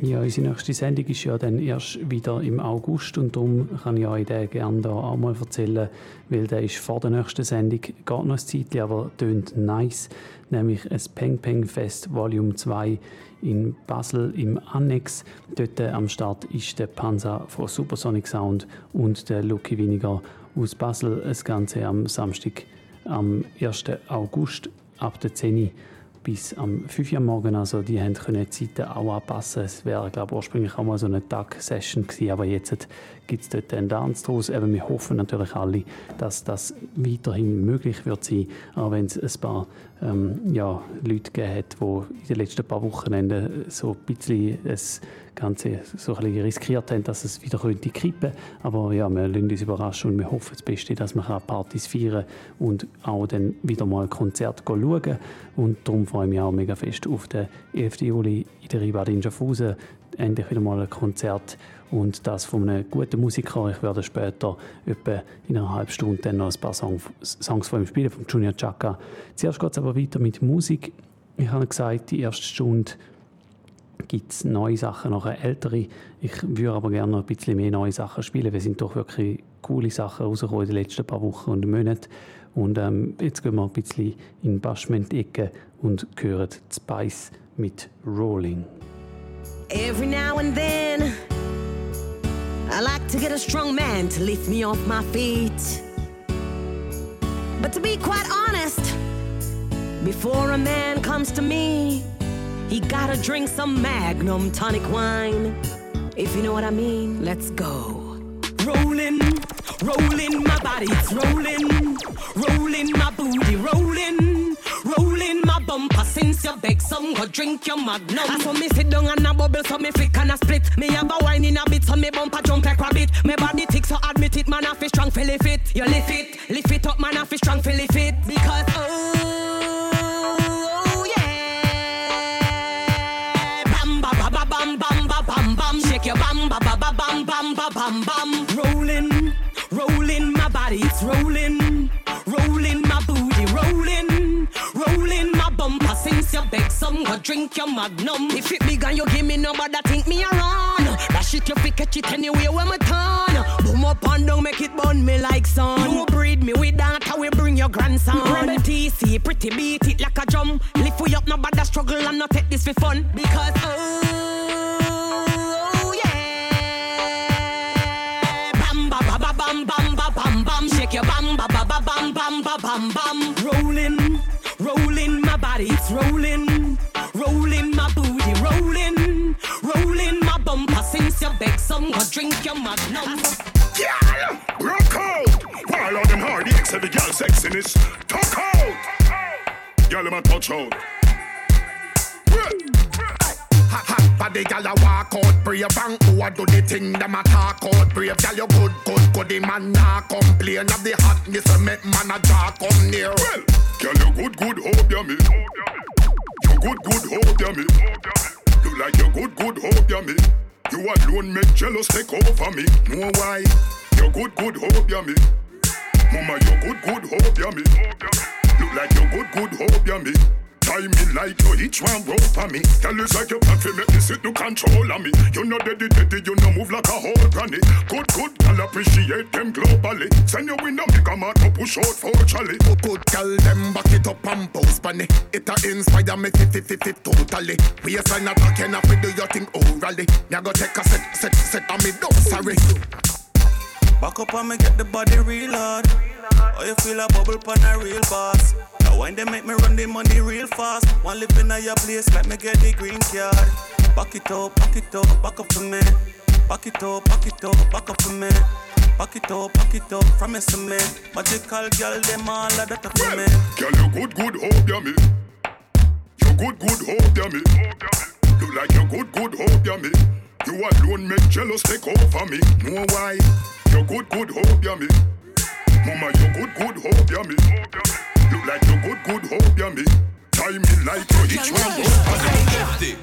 Ja, unsere nächste Sendung ist ja dann erst wieder im August und darum kann ich euch den gerne da auch mal erzählen, weil der ist vor der nächsten Sendung, geht noch ein Zeitchen, aber tönt nice, nämlich ein Peng Peng Fest Volume 2 in Basel im Annex. Dort am Start ist der Panzer von Supersonic Sound und der Lucky Winiger aus Basel. Das Ganze am Samstag, am 1. August ab der 10 Uhr bis am 5 Uhr morgen. Also die haben können die Zeiten auch anpassen. Es wäre, glaube ich, ursprünglich auch mal so eine Tag-Session gewesen, aber jetzt gibt es dort einen Dance draus. Eben, wir hoffen natürlich alle, dass das weiterhin möglich wird sein, auch wenn es ein paar ähm, ja, Leute gegeben hat, die in den letzten paar Wochenenden so ein bisschen das Ganze so ein bisschen riskiert haben, dass es wieder könnte kippen Aber ja, wir lassen uns überraschen und wir hoffen das Beste, dass wir Partys feiern und auch dann wieder mal ein Konzert schauen Und darum freue ich mich auch mega fest auf den 11. Juli in der Ribad in Schaffhausen. Endlich wieder mal ein Konzert und das von einem guten Musiker. Ich werde später etwa in einer halben Stunde dann noch ein paar Song, Songs von ihm spielen, von Junior Chaka. Zuerst geht es aber weiter mit Musik. Ich habe gesagt, die erste Stunde gibt es neue Sachen, noch ältere. Ich würde aber gerne noch ein bisschen mehr neue Sachen spielen. Wir sind doch wirklich coole Sachen rausgekommen in den letzten paar Wochen und Monaten. Und ähm, jetzt gehen wir ein bisschen in die Bashment-Ecke und hören Spice mit Rolling. Every now and then I like to get a strong man to lift me off my feet. But to be quite honest, before a man comes to me, he gotta drink some Magnum tonic wine. If you know what I mean, let's go. Rolling, rolling, my body, it's rolling. Rolling my booty, rolling. Bumper since your beg some, go drink your magnum. Saw me sit down and a bubble, so me flick and a split. Me have a wine in a bit, so me bumper jump like rabbit. Me body tick, so admit it, man, I feel strong, feel it fit. You lift it, lift it up, man, I feel strong, feel it fit. Because, oh, beg some, go drink your magnum. If it big and you give me number, that think me around. That shit you fi catch it anyway when me turn. Boom up and down, make it burn me like sun. You breed me with that, how we bring your grandson. Rebel TC, pretty beat it like a drum. Lift we up, no bother struggle and not take this for fun. Because oh beg some, go drink your magnum. Girl, rock out. While all them hard ex every girl sexiness. Talk out. Girl, them a touch out. Hot, hot body, gal a walk out brave and who a do the thing them a talk out brave. Gal you good, good, good, the man nah complain of the hotness and make man a draw come near. Well, girl, you good, good, hope ya me. You good, good, hope ya me. You like your good, good, hope ya me. You alone make jealous take over me. Know why? You good, good, hope ya me. Mama, you good, good, hope ya me. Look like you good, good, hope ya me. Tie me like you each one rope for me. Tell us like you plan to make me sit no control on me. You know daddy daddy, you know move like a whole granny. Good good, girl appreciate them globally. Send you in a make a man to push out for Charlie. Good, good, girl them back it up and pose bunny. It a inspire me fi fi fi fi totally. We a sign and if we do your thing orally. Me a go take a set set set on me don't sorry. Back up and me get the body real hard. Oh, you feel a bubble pan a real boss. Now when they make me run the money real fast. One live in a your place, let me get the green card. Back it up, back it up, back up for me. Back it up, back it up, back up for me. Back it up, back it up, promise me. Magical girl, them all of that for me. Girl, you good, good, hope ya me. You good, good, hope ya me. You like your good, good, hope ya me. You alone make jealous take over me. Know why? You good, good, hope ya me. Mama, you good, good, hope ya me. Look like you good, good, hope ya me. Tie me like you each one go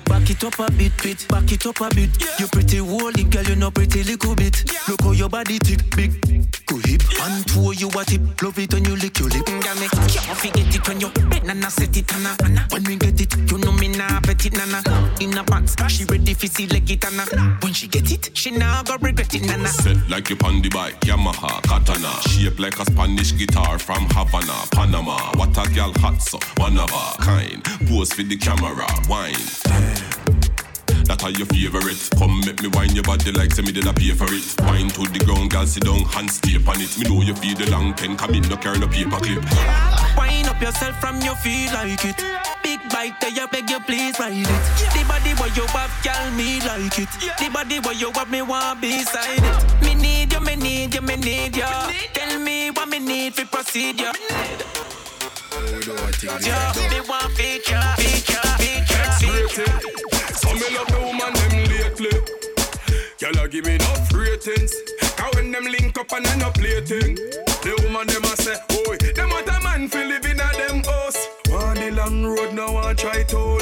Back it up a bit, bit, back it up a bit. You pretty holy girl, you know pretty little bit. Look how your body tick, big, go hip. And two you a tip, love it when you lick your lip. Girl, me can't forget it when you bet nana set it nana. When we get it, you know me nah bet it nana. In a pants, she ready for see leg it nana. When she get it, she nah go regret it nana. Set like you on the bike, Yamaha, Katana. Shape like a Spanish guitar from Havana, Panama. What a girl hot so, one of a kind. Pose for the camera, wine. That are your favorite. Come make me wine your body like say me did I pay for it. Wine to the ground, girl, sit down, hands tape on it. Me know you feel the long pen, come in, no carry no paper clip. Wind up yourself from your feel like it. Big bite there, you beg you please ride it. The body where you have, girl, me like it. The body where you have, me want beside it. Me need you, me need you, me need you. Tell me what me need for proceed, Yeah, me want feature, feature, feature, feature. So me love the woman them lately. Y'all give me enough ratings. Cause when them link up and end up plating. The woman them a say, oi, them a man fi live in a them house. On the long road now I try to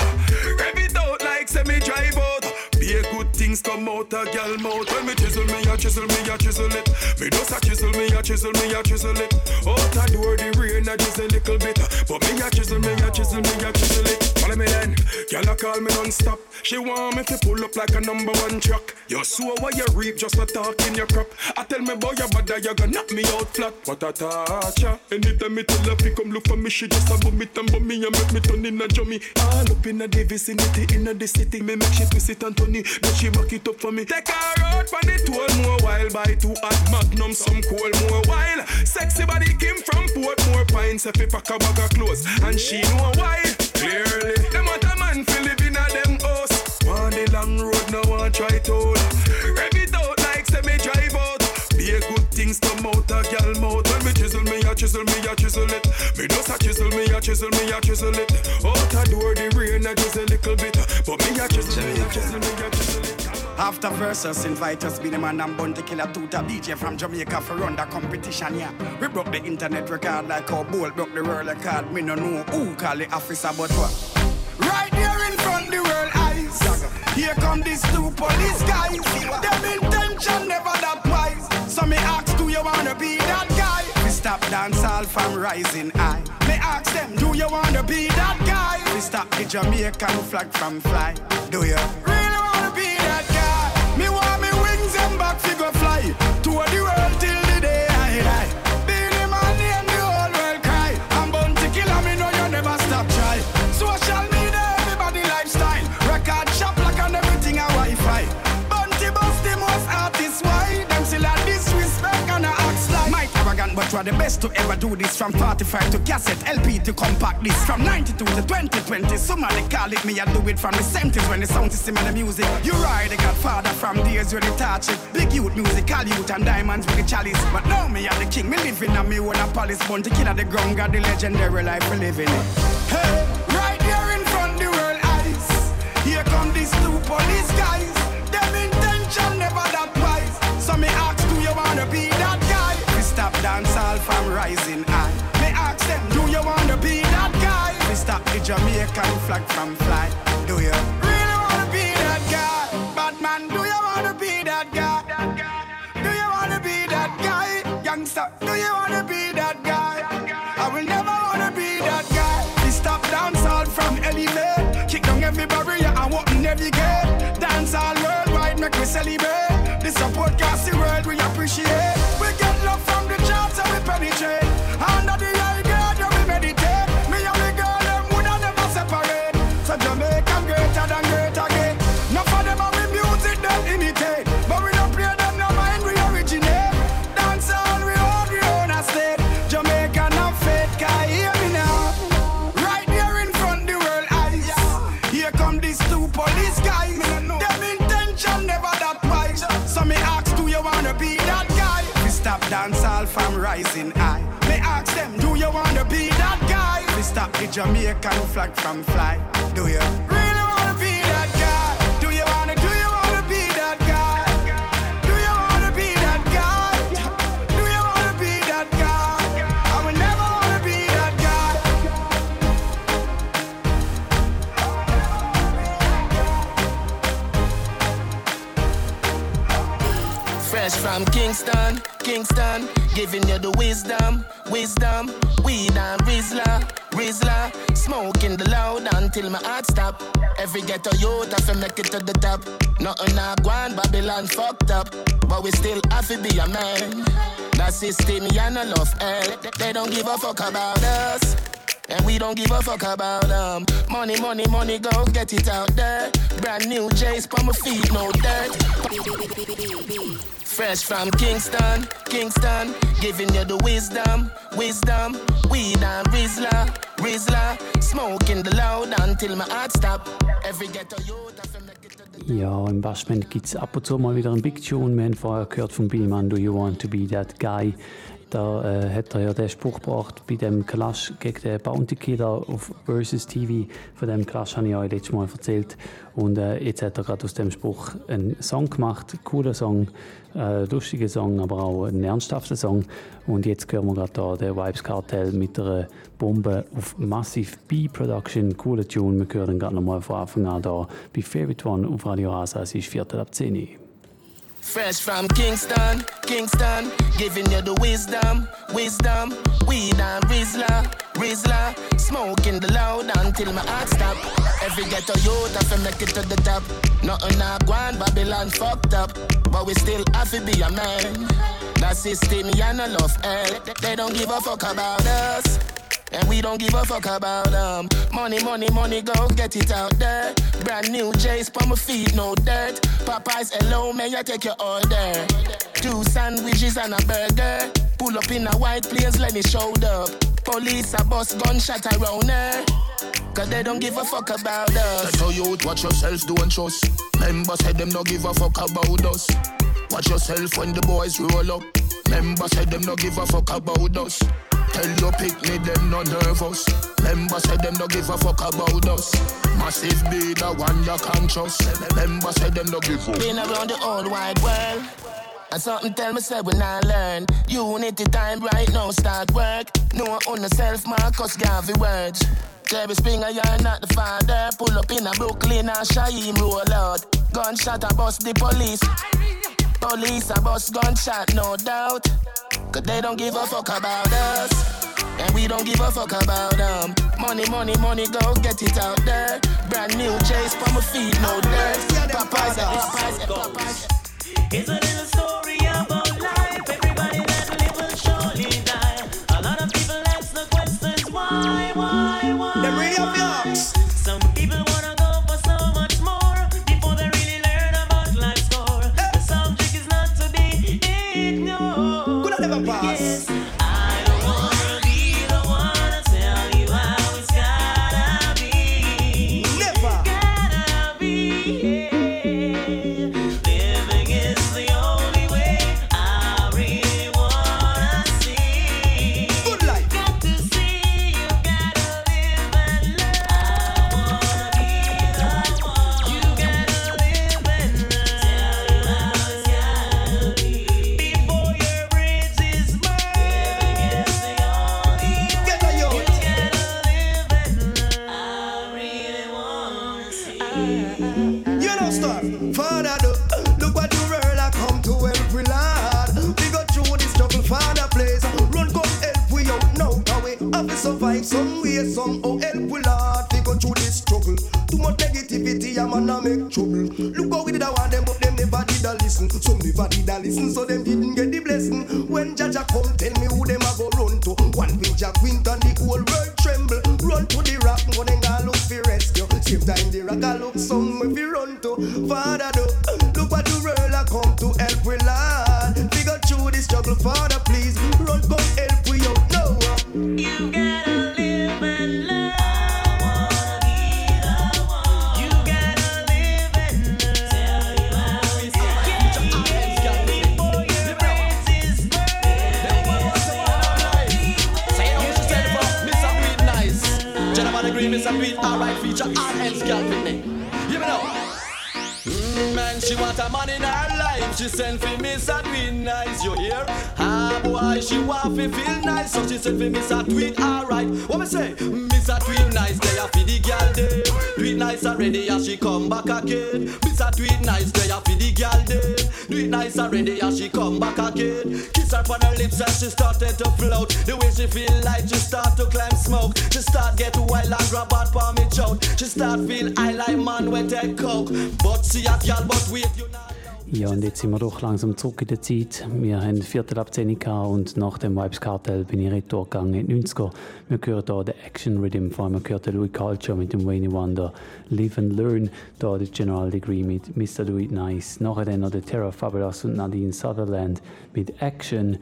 Rev it out like me drive out. Be a good things come out a gal mouth. When me chisel me a chisel me a chisel it. Me just a chisel me a chisel me a chisel it. Out a door the rain a a little bit. But me a chisel me a chisel me a chisel it. Follow me then, gal a call me non-stop. She want me to pull up like a number one truck. You sow what you reap, just a talk in your crop. I tell me boy your body you gonna knock me out flat. What a torture. Anytime me tell her fi come look for me, she just a bum it and bum me and make me turn in a jummy. All up in the vicinity, in the city, me make she twist it and turn it. Then she back it up for me. Take her out for the toll more while buy two hot magnum, some coal more while. Sexy body came from port more pints if he pack a bag of clothes and she know why. Clearly, them a man fi live in them house. On the long road, no one try to. Rev it out like me drive out. Be a good thing things come out a gal mouth. When me chisel me, I chisel me, I chisel it. Me just a chisel me, I chisel me, I chisel it. Out a door the rain, I just a little bit. But me, I chisel me, I chisel me, I chisel it. After versus, invite us, be the man and bun to kill a tuta DJ from Jamaica for run the competition, yeah. We broke the internet record like how Bolt broke the world record. Me no know who call the officer, but what? Right here in front the world eyes. Here come these two police guys. Them intention never that wise. So me ask, do you wanna be that guy? We stop dance all from rising high. Me ask them, do you wanna be that guy? We stop the Jamaican flag from fly. Do you really wanna be that guy? Figure fly to the world till are the best to ever do this. From 45 to cassette, LP to compact disc. From 92 to 2020, somebody call it me. I do it from the 70s when the sound system and the music. You ride the godfather from days when they touch it. Big youth, musical youth, and diamonds with the chalice. But now me are the king, me living on me own a palace. Born to kill at the ground, got the legendary life we living it. From rising high. Me ask them, do you wanna be that guy? We stop the Jamaican flag from fly. Do you really wanna be that guy? Batman, do you wanna be that guy? Do you wanna be that guy? Youngster, do you wanna be that guy? I will never wanna be that guy. We stop dance all from elevate. Kick down every barrier and open every gate. Dance all worldwide, make we celebrate. The support cast the world we appreciate. Jamaican flag from fly. Do you really wanna be that guy? Do you wanna, do you wanna be that guy? Do you wanna be that guy? Do you wanna be that guy? I will never wanna be that guy. Fresh from Kingston, Kingston, giving you the wisdom, wisdom. Weed and Rizla, Smoking the loud until my heart stop. Every ghetto youth have to make it to the top. Nothing a gone, Babylon fucked up, but we still have to be a man. That system, ya no love hell. They don't give a fuck about us. And we don't give a fuck about them. Money, money, money, go get it out there. Brand new J's on my feet, no dirt. Fresh from Kingston, Kingston, giving you the wisdom, wisdom. Weed and Rizla, Rizla, smoking the loud until my heart stop. Every ghetto youth Ja, im Bashment gibt es ab und zu mal wieder einen Big Tune. Wir haben vorher gehört von Beenie Man, Do You Want To Be That Guy. Da äh, hat er ja den Spruch gebracht bei dem Clash gegen den Bounty Killer auf Versus TV. Von dem Clash habe ich euch letztes Mal erzählt. Und äh, jetzt hat er gerade aus dem Spruch einen Song gemacht. Cooler Song, äh, lustiger Song, aber auch ein ernsthafter Song. Und jetzt hören wir gerade da den Vibes Cartel mit einer Bombe auf Massive B Production. Cooler Tune. Wir hören gerade nochmal von Anfang an da bei Favorite One auf Radio Rasa. Es ist Viertel ab 10 Uhr. Fresh from Kingston, Kingston, giving you the wisdom, wisdom. Weed and Rizla, Rizla, smoking the loud until my heart stop. Every ghetto youth have to make it to the top. Nothing a gone, Babylon fucked up, but we still have to be a man. That system, ya no love hell. They don't give a fuck about us. And we don't give a fuck about them. Money, money, money, go get it out there. Brand new J's on my feet, no dirt. Popeyes, hello, may I take your order? Two sandwiches and a burger. Pull up in a white place, let me show up. Police a bus gunshot around her. Cause they don't give a fuck about us. Tell you watch yourself, don't trust. Members said them don't give a fuck about us. Watch yourself when the boys roll up. Members say them no give a fuck about us. Tell your picnic them no nervous. Members say them no give a fuck about us. Massive be the one you can trust. Members say them no give a Been around the old wide world. And something tell me say when I learn Unity time right now start work No on the self Marcus Garvey words Jerry Springer, you're not the father Pull up in a Brooklyn and Shaim roll out Gunshot a bust the police Police a bust gunshot, no doubt Cause they don't give a fuck about us. And we don't give a fuck about them. Money, money, money, go get it out there. Brand new chase for my feet, no dirt. Popeyes, Popeyes, Popeyes It's a little story make trouble. Look how we did want them, but them never did a listen. Some never did a listen, so them didn't get the blessing. When Jah Jah come, tell me who them a go run to. One page Jack Winton, the whole world tremble. Run to the rock, but then go look for rescue. Same time the rock a look somewhere a man in her life. She sent for Mr. Tweet nice, you hear? Boy, she want to feel nice, so she send for Mr. Tweet, alright. What me say? Mr. Tweet nice, they are for the girl day. Tweet nice already, as she come back again. Mr. Tweet nice, they are for the girl day. It nice already, as she come back again. Kiss her on her lips and she started to float. The way she feel like she start to climb smoke. She start get wild and grab out for me choke. She start feel I like man when take coke. But she a girl, but wait you now. Ja, und jetzt sind wir doch langsam zurück in der Zeit. Wir haben Viertel ab 10 gehabt und nach dem Vibes Cartel bin ich retour gegangen in die 90er. Wir hören hier den Action Rhythm, vor allem den Louis Culture mit dem Wayne Wonder, Live and Learn, da der General Degree mit Mr. It Nice. Nachher dann noch der Terra Fabulous und Nadine Sutherland mit Action.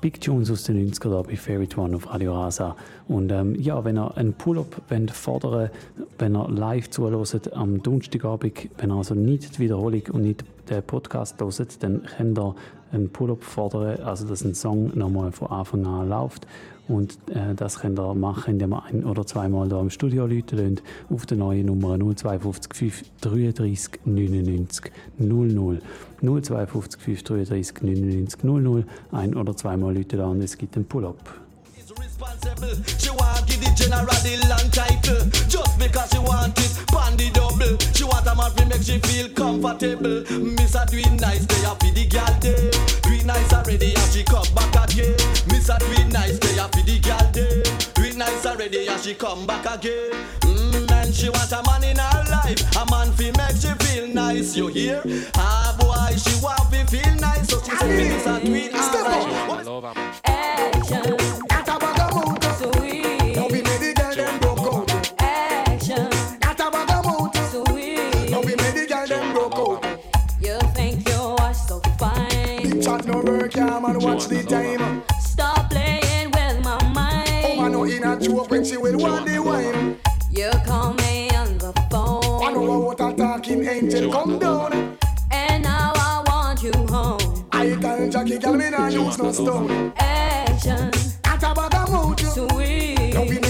Big Tunes aus den 90er da bei Favorite One auf Radio Rasa. Und ähm, ja, wenn ihr einen Pull-Up fordern wenn ihr live zuhört am Donnerstagabend, wenn ihr also nicht die Wiederholung und nicht den Podcast hört, dann könnt ihr einen Pull-Up fordern, also dass ein Song nochmal von Anfang an läuft. Und äh, das könnt ihr machen, indem ihr ein- oder zweimal hier im Studio läuten auf der neuen Nummer 052 533 99 00. 052 533 99 00. Ein- oder zweimal läuten und es gibt einen Pull-Up. She want give the general the long title just because she want it pan the double. She want a man to make she feel comfortable. Miss a do nice, they a for the girl day. Do nice already and she come back again. Miss a do nice, they a for the girl day. Do it nice already and she come back again. Mm, and she want a man in her life, a man fi make she feel nice. You hear? Ah boy, she want fi feel nice, so she say Miss a do it alright. Action. Work. Watch the time. Stop playing with my mind. Oh man, no in a joke when she will want the wine. You call me on the phone. I know what a talking angel come down. And now I want you home. I tell Jackie, Girl, me not use no stone. Action. At a bag of mood. Sweet.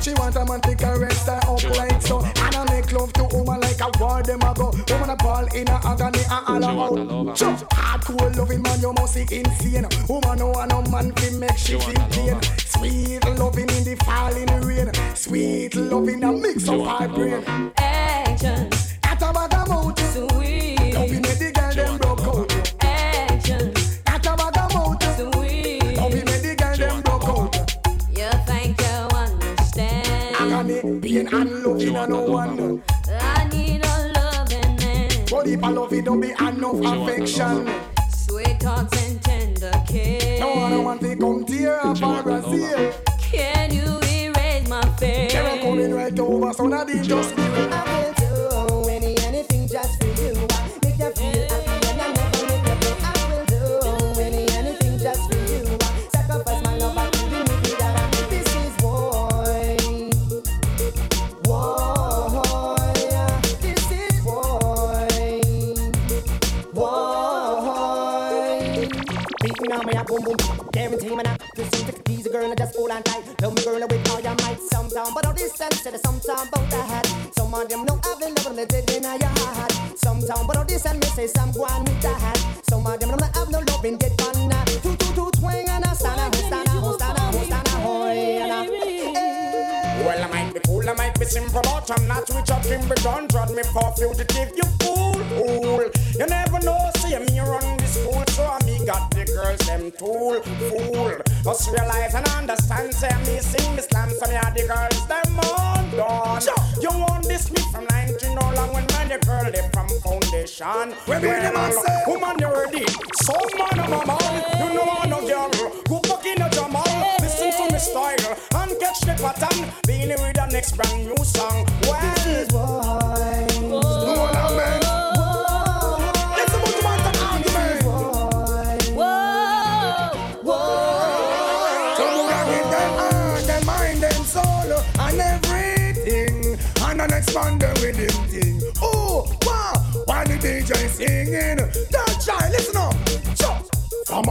She want a man to caress her up like so. And I make love to woman like a war them a go. Woman a ball in a agony and all about. Sure. Hardcore loving man, you must be insane. Woman no want no man to make she feel pain. Sweet loving in the falling rain. Sweet loving a mix of her brain. Action. At a bag of mouth. Pain and loving a no one. I need a loving man. But if I love it, don't be enough affection. Sweet talks and tender care. No one want to come tear up our Brazil. Can you erase my face? They're coming right over, so now they just be girl and just hold on tight. Love me girl with all your might, sometime, but all this sense said sometime about the. Some of them know I've been loving let it in your heart. Sometime, but all this and me say some go on with the. Some of them don't have no loving get on that. Two two two twang and a stand a stand a stand a stand a hoy and a. Well, I might be I might be simple, but I'm not rich up in Britain. Drod me for fugitive, you fool, fool. You never know, see me run this school, so I me got the girls, them tool, fool. Just realize and understand, say me sing this slam, so me are the girls, them on done. You want this me from 19 no long when man, the girl, they from foundation. Where be them a say? Woman, you ready? Some man, I'm a man, you know I'm no girl. Go back in a next brand new song.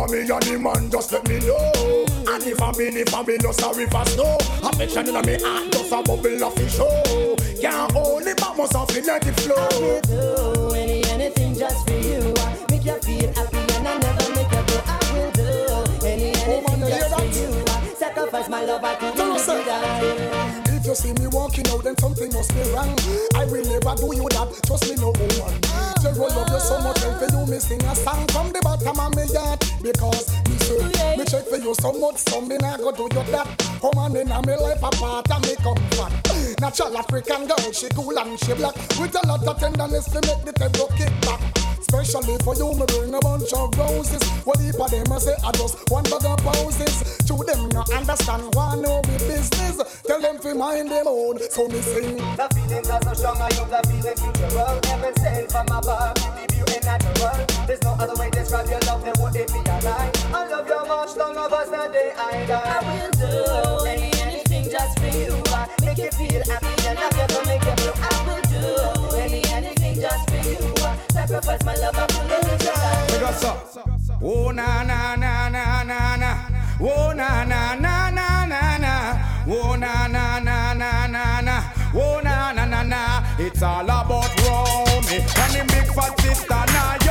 Me and the man, just let me know. And if I be, if I be, no sorry for snow. Affection in me heart, just a bubble of the show. Can't hold it, but must have it let it flow. I will do any anything just for you. Make you feel happy and I never make you go. I will do any oh, anything just for you. Sacrifice my love, I could do it. You see me walking out, then something must be wrong. I will never do you that. Trust me, no woman. Jero love you so much, and for you, me sing a song from the bottom of my heart. Because me say, me check for you so much, so me nah go do you that. Come on in, me life apart and me come fat. Natural African girl, she cool and she black. With a lot of tenderness to make the table kick back. Especially for you, me bring a bunch of roses. What if of them I say I just one bag of poses? To them no understand why no be business. Tell them to mind their own, so me sing. The feelings are so strong, I hope the feeling futural. Heaven sent from above, you leave you in that natural. There's no other way to describe your love, then would it be a lie? I love you much, long of us the day I die. I will do anything just for you. I make you feel happy and I Sacrifice my love, I will let it die. We got so. Oh na na na na na na. Oh na na na na na na. Oh na na na na na na. Oh na na na na. It's all about Romy and the big fat sister Naomi.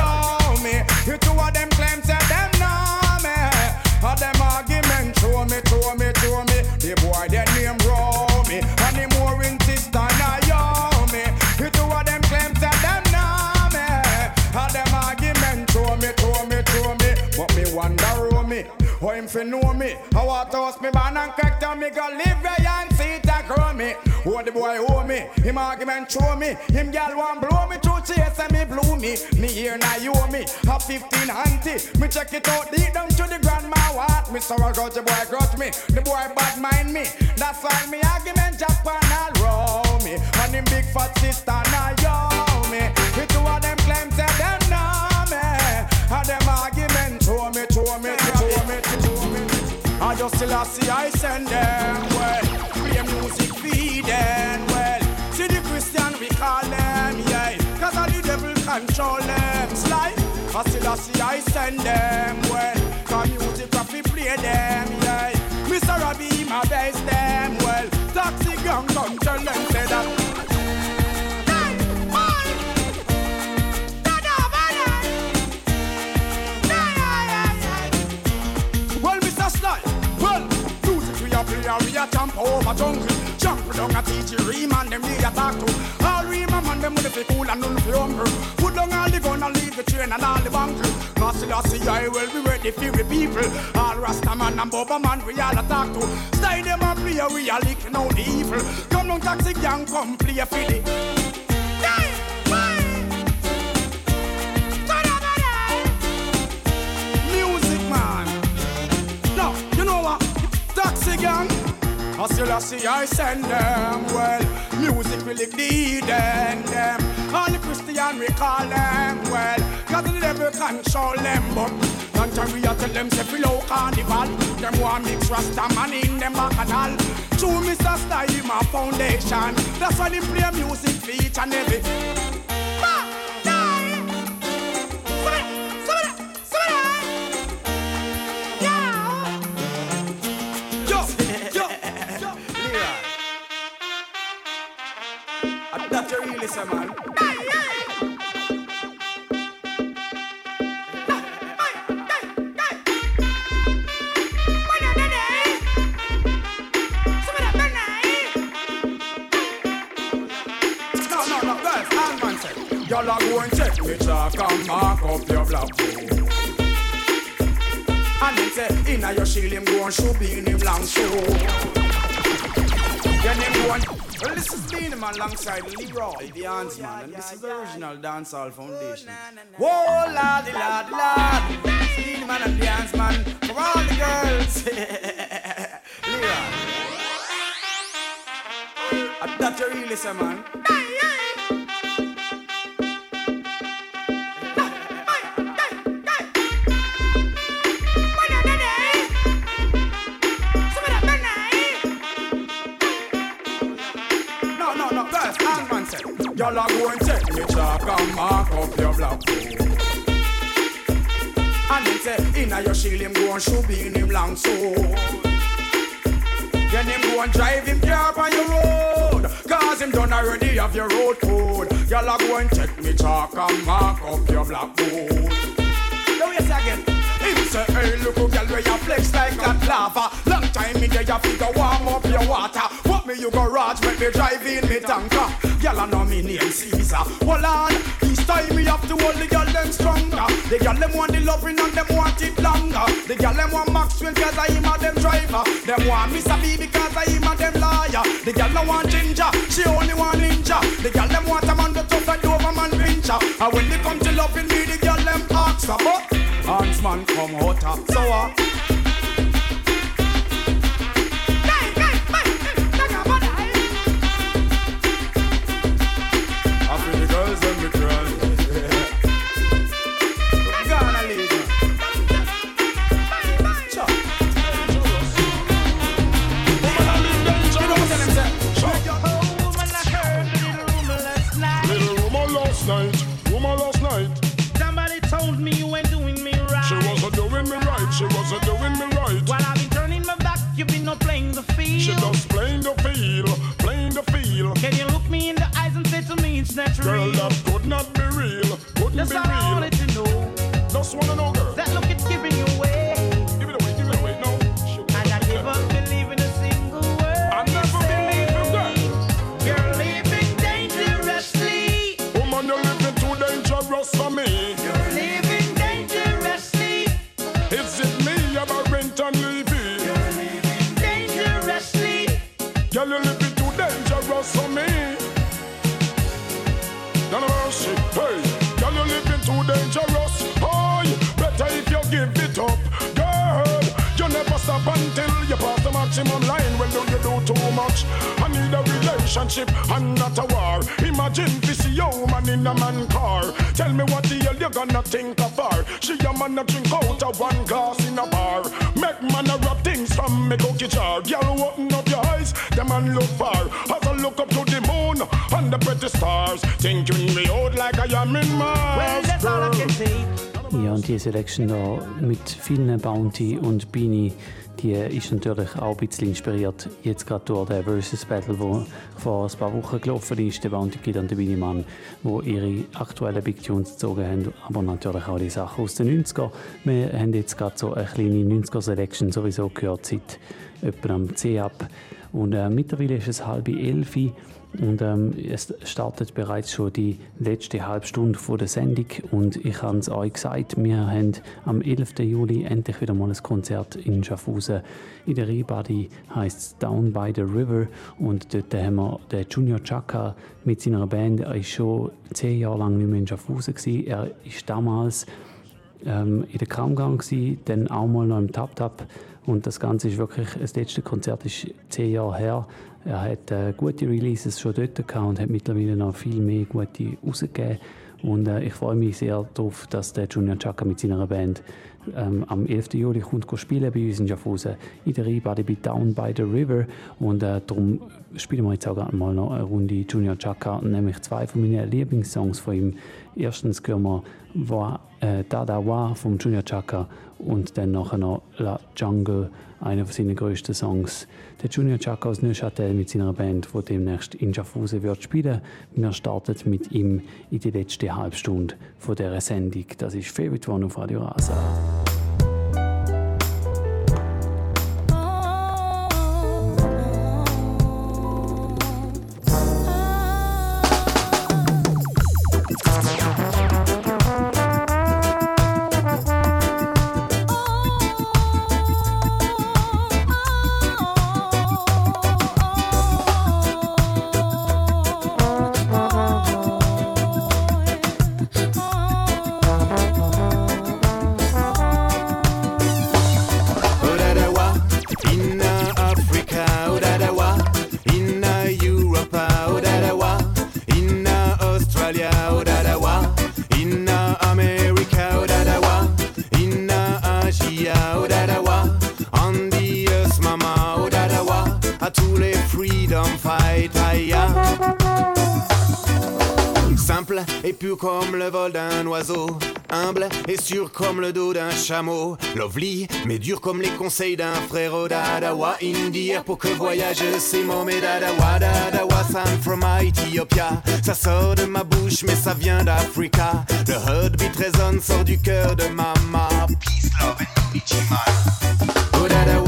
Fi know me. I toast me man and crack down me go live where and see it and grow me. What the boy owe me. Him argument show me. Him gal want blow me two chase and me blew me. Me here now you owe me. A 15 auntie. Me check it out deep down to the grandma what. Me sorrow got the boy got me. The boy bad mind me. That's why me argument Japan all row me. And him big fat sister now yo me. The two of them claim say them Just still I send them well. Play music feed them well. See the Christian we call them, yeah. Cause all the devil control them. Sly. I still I send them well. Cause music fi play them, yeah. Mr. Robbie my best them well. toxic gang come tell them a jungle. Jump down a teach you ream and them we a talk to. All ream man them with the cool and none fi humble. Put down all the gun and leave the train and all the bunker. Still I will be ready for the people. All Rasta man and Bubba man we all a talk to. Stay them a play we a licking out the evil. Come down taxi gang come play for the. I see I send them well. Music will lead them. All the Christian we call them well. Cause the devil control them but Long time we a tell them say below carnival Them want mix Rasta man in them bacchanal True Mr. Style my foundation That's why they play music for each and every say, man. Y'all are going check me chalk and mark up your black. And then say, inna your shield him go and shoot in him long shoe. Then him go and well, this is Beenie Man alongside Leroy, the Hans Man, and this is the original Dancehall oh, Foundation. Whoa, lordy, lordy, lord. Beenie Man and the Hans Man for all the girls. Leroy. I thought you really say, man. Y'all are going take me chalk and mark up your black book. And then say, inna your shield him go and shoot in him long so. Then him go and drive him car on your road. Cause him done already have your road code. Y'all are going to take me chalk and mark up your black book. Now yes again. Him say, hey, look girl where you flex like that lava. Long time me there you figure warm up your water. Me you garage make me drive in me tanker. Girl I know me name Caesar. Hold on, each time me have to hold the girl them stronger. The girl them want the loving and them want it longer. The girl them want Maxwell cause I am a them driver. Them want Mr. B because I am a them lawyer. The girl no want ginger, she only want ninja. The girl them want a man the tough and over man pincher. And when they come to loving me, the girl them ask but Hans man come uh, so uh, You never stop until you pass the maximum line. Well, do you do too much? I need a relationship and not a war. Imagine this woman in a man car. Tell me what the hell you gonna think of her? She a man a drink out of one glass in a bar. Make man a rub things from me cookie jar. Girl, open up your eyes, the man look far. As I look up to the moon and the pretty stars, thinking me out like I am in Mars. Well, that's all I can say. Ja, und die Selection da mit vielen Bounty und Beenie, die ist natürlich auch ein bisschen inspiriert. Jetzt gerade durch den Versus Battle, wo vor ein paar Wochen gelaufen ist, der Bounty Kid und der Beanie Man, wo ihre aktuellen Big Tunes gezogen haben, aber natürlich auch die Sachen aus den 90er. Wir haben jetzt gerade so eine kleine 90er Selection sowieso gehört, seit etwa am 10 ab. Und äh, mittlerweile ist es halb elf und ähm, es startet bereits schon die letzte Halbstunde vor der Sendung und ich habe es euch gesagt, wir haben am 11. Juli endlich wieder mal ein Konzert in Schaffhausen. In der Rehbody heißt es Down by the River und dort haben wir den Junior Chaka mit seiner Band, er ist schon zehn Jahre lang nicht mehr in Schaffhausen. Er ist damals ähm, in der Kramgang gsi, dann auch mal noch im Tap Tap und das Ganze ist wirklich, das letzte Konzert ist zehn Jahre her. Er hat äh, gute Releases schon dort gehabt und hat mittlerweile noch viel mehr gute rausgegeben. Und äh, ich freue mich sehr darauf, dass der Junior Chaka mit seiner Band ähm, am 11. Juli kommt spielen bei uns in Schaffhausen in der Rheinbade bei Down by the River. Und äh, darum spielen wir jetzt auch mal noch eine Runde Junior Chaka, nämlich zwei von meinen Lieblingssongs von ihm. Erstens hören wir Wa, äh, Dada Wa vom Junior Chaka und dann nachher noch La Jungle, einer von seinen grössten Songs. Der Junior Chaka aus Neuchâtel mit seiner Band, die demnächst in Schaffhausen wird spielen. Wir starten mit ihm in die letzte Halbstunde von dieser Sendung. Das ist Favorite One auf Radio Rasa. Comme le dos d'un chameau. Lovely, mais dur comme les conseils d'un frère. Dadawa, Indie, pour que voyage ces mots. Mais Dadawa, Sam from Ethiopia. Ça sort de ma bouche, mais ça vient d'Africa. Le heartbeat résonne, sort du cœur de mama. Peace, love and unity, man.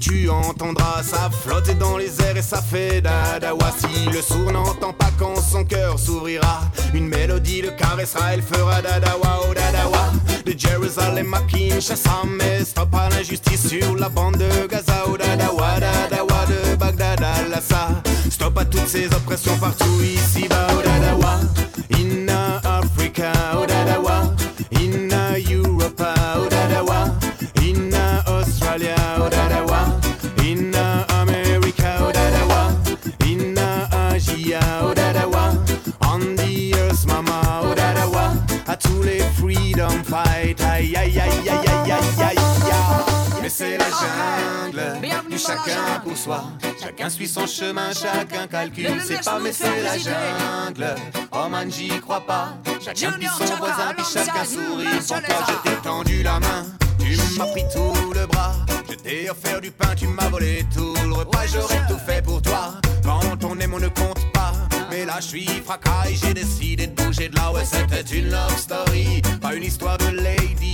Tu entendras ça flotter dans les airs et ça fait dadawa. Si le sourd n'entend pas quand son cœur s'ouvrira, une mélodie le caressera, elle fera dadawa, oh dadawa. De Jérusalem à Kinshasa, mais stop à l'injustice sur la bande de Gaza, oh dadawa, dadawa, de Bagdad à Lhasa. Stop à toutes ces oppressions partout ici-bas, oh dadawa. In Africa, aïe aïe aïe aïe aïe aïe aïe aïe. Mais c'est la jungle, du chacun pour soi. Chacun suit son chemin, chacun calcule. C'est pas, mais c'est la jungle. Oh man, j'y crois pas. Chacun puis son voisin, puis chacun sourit. Pour toi, je t'ai tendu la main. Tu m'as pris tout le bras. Je t'ai offert du pain, tu m'as volé tout le repas. J'aurais tout fait pour toi. Quand on aime, on ne compte. Mais là, je suis fracas et j'ai décidé de bouger de là. Ouais, c'était une love story. Pas une histoire de lady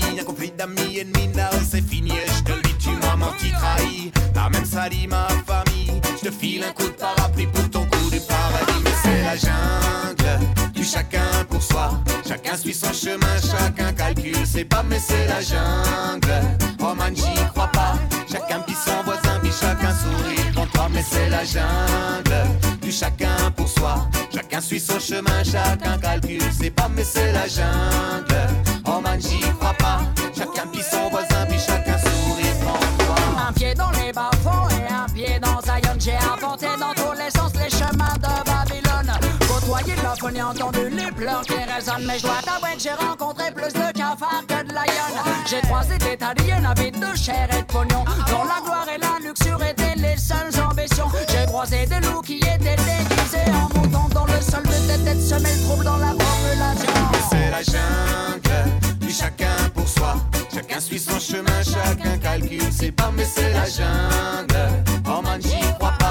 Miami et Mina, c'est fini, je te le dis, tu m'as menti, trahi. T'as même sali ma famille. Je te file un coup de parapluie pour ton coup du paradis. Mais c'est la jungle, du chacun pour soi. Chacun suit son chemin, chacun calcule. C'est pas, mais c'est la jungle. Oh j'y crois pas. Chacun pisse son voisin, puis chacun sourit pour toi. Mais c'est la jungle, chacun pour soi. Chacun suit son chemin, chacun calcule. C'est pas, mais c'est la jungle. Oh man, j'y crois pas. Chacun pisse son voisin, puis chacun sourit pour toi. Un pied dans les bas-fonds et un pied dans Zion. J'ai inventé dans tous les La folie, entendu les pleurs qui résonnent. Mais je dois t'avouer que j'ai rencontré plus de cafards que de lions. J'ai croisé des taliers, navides de chair et de pognon. Dont la gloire et la luxure étaient les seules ambitions. J'ai croisé des loups qui étaient déguisés en moutons. Dans le but était de semer le trouble dans la population. C'est la jungle, du chacun pour soi. Chacun suit son chemin, chacun calcule. C'est pas, mais c'est la jungle. Oh man, j'y crois pas.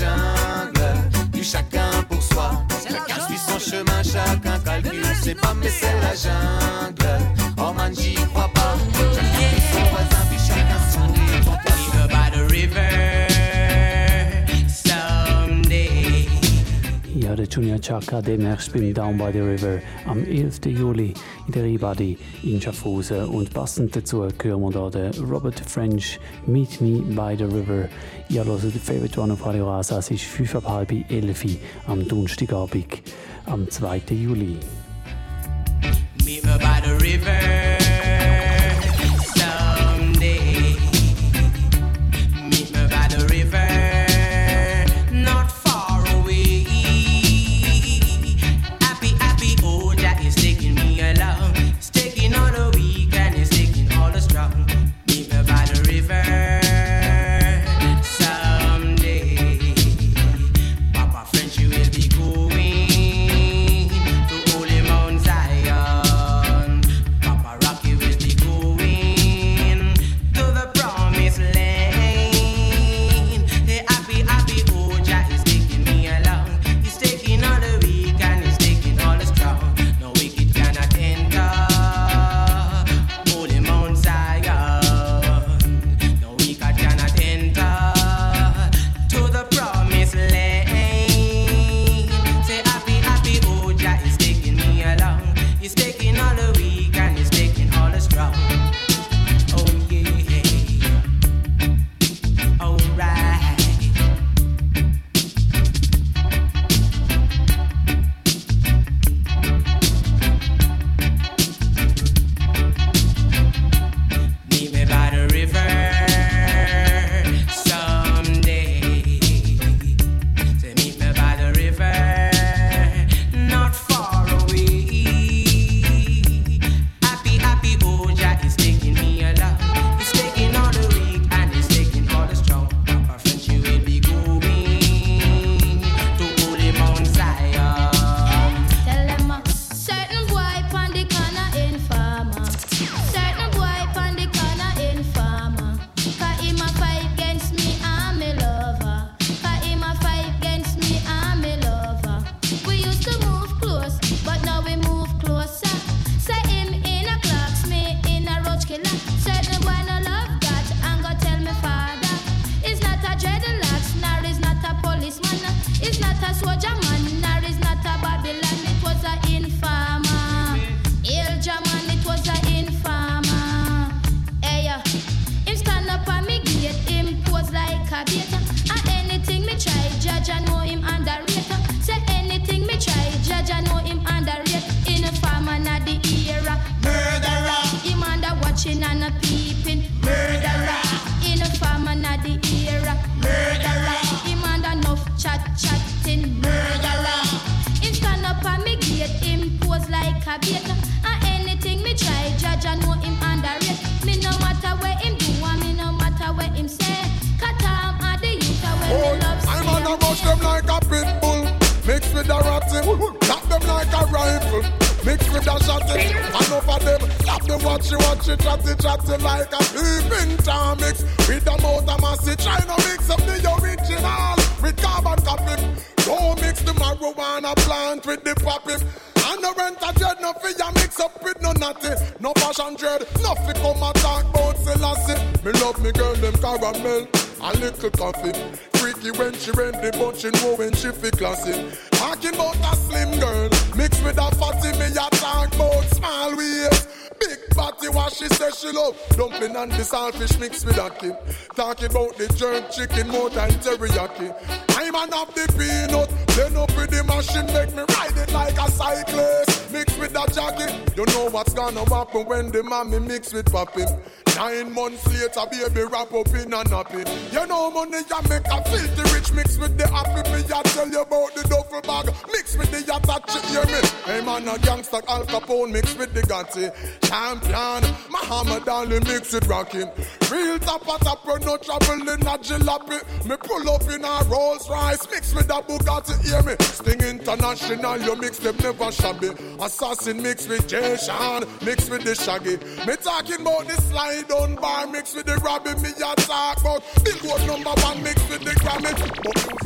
Jungle, du chacun pour soi. Chacun suit son chemin, chacun calcule. C'est pas, mais c'est la jungle. Oh man, j'y crois Junior Chaka demnächst beim Down by the River am 11. Juli in der Ribadi in Schaffhausen. Und passend dazu hören wir hier den Robert French Meet Me by the River. Ja, hört den Favorite One auf Radio Rasa. Es ist 5 ab halb 11 Uhr am Donnerstagabend, am 2. Juli. Meet me by the river the mommy mix with papi. Nine months later, baby wrap up in a nappy. You know money ya make Al Capone mix with the Gotti. Champion, Muhammad Ali mix with Rocky. Real top, run no trouble in a jalopy. Me pull up in a Rolls Royce, mix with a Bugatti, hear me? Sting International, you mix them never shabby. Assassin mix with Jay Sean, mix with the Shaggy. Me talking about the slide down bar, mix with the Robbie. Me a talk about Billboard number one, mix with the Grammy.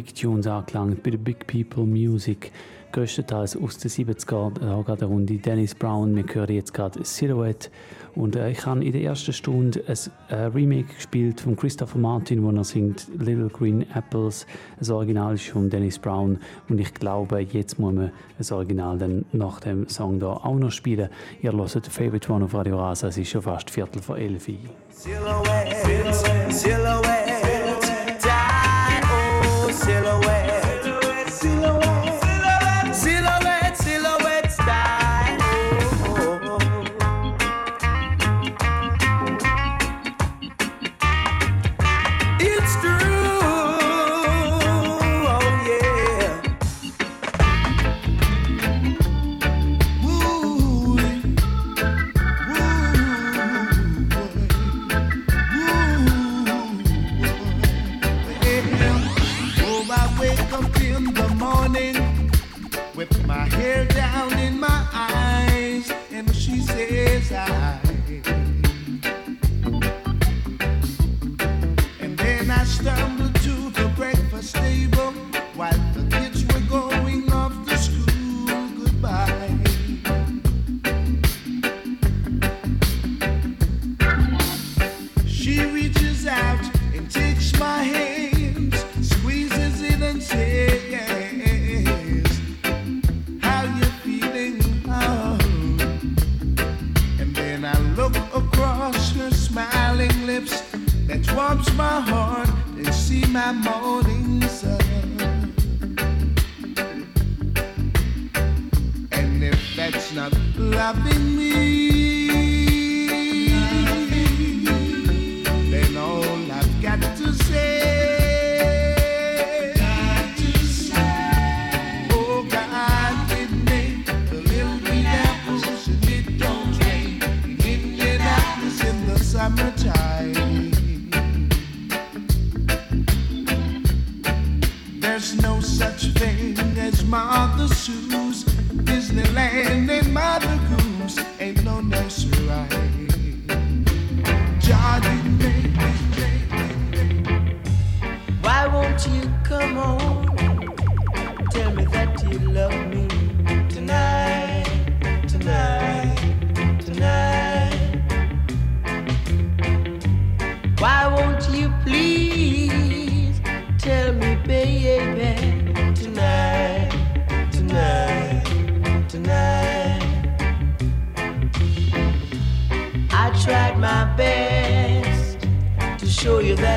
Big Tunes angelangt, bei den Big People Music. Größtenteils aus den 70er, da gerade Runde Dennis Brown. Wir hören jetzt gerade Silhouette. Und äh, ich habe in der ersten Stunde ein äh, Remake gespielt von Christopher Martin, wo er singt Little Green Apples. Das Original ist von Dennis Brown. Und ich glaube, jetzt muss man das Original dann nach dem Song da auch noch spielen. Ihr hört Favorite One auf Radio Rasa. Es ist schon fast Viertel vor elf. Silhouette, silhouette, silhouette. Oh, my morning sun. And if that's not loving me, mother shoes, Disneyland and mother goose, ain't no nursery rhyme. Johnny, baby, baby, Why won't you come home? Tell me that you love me.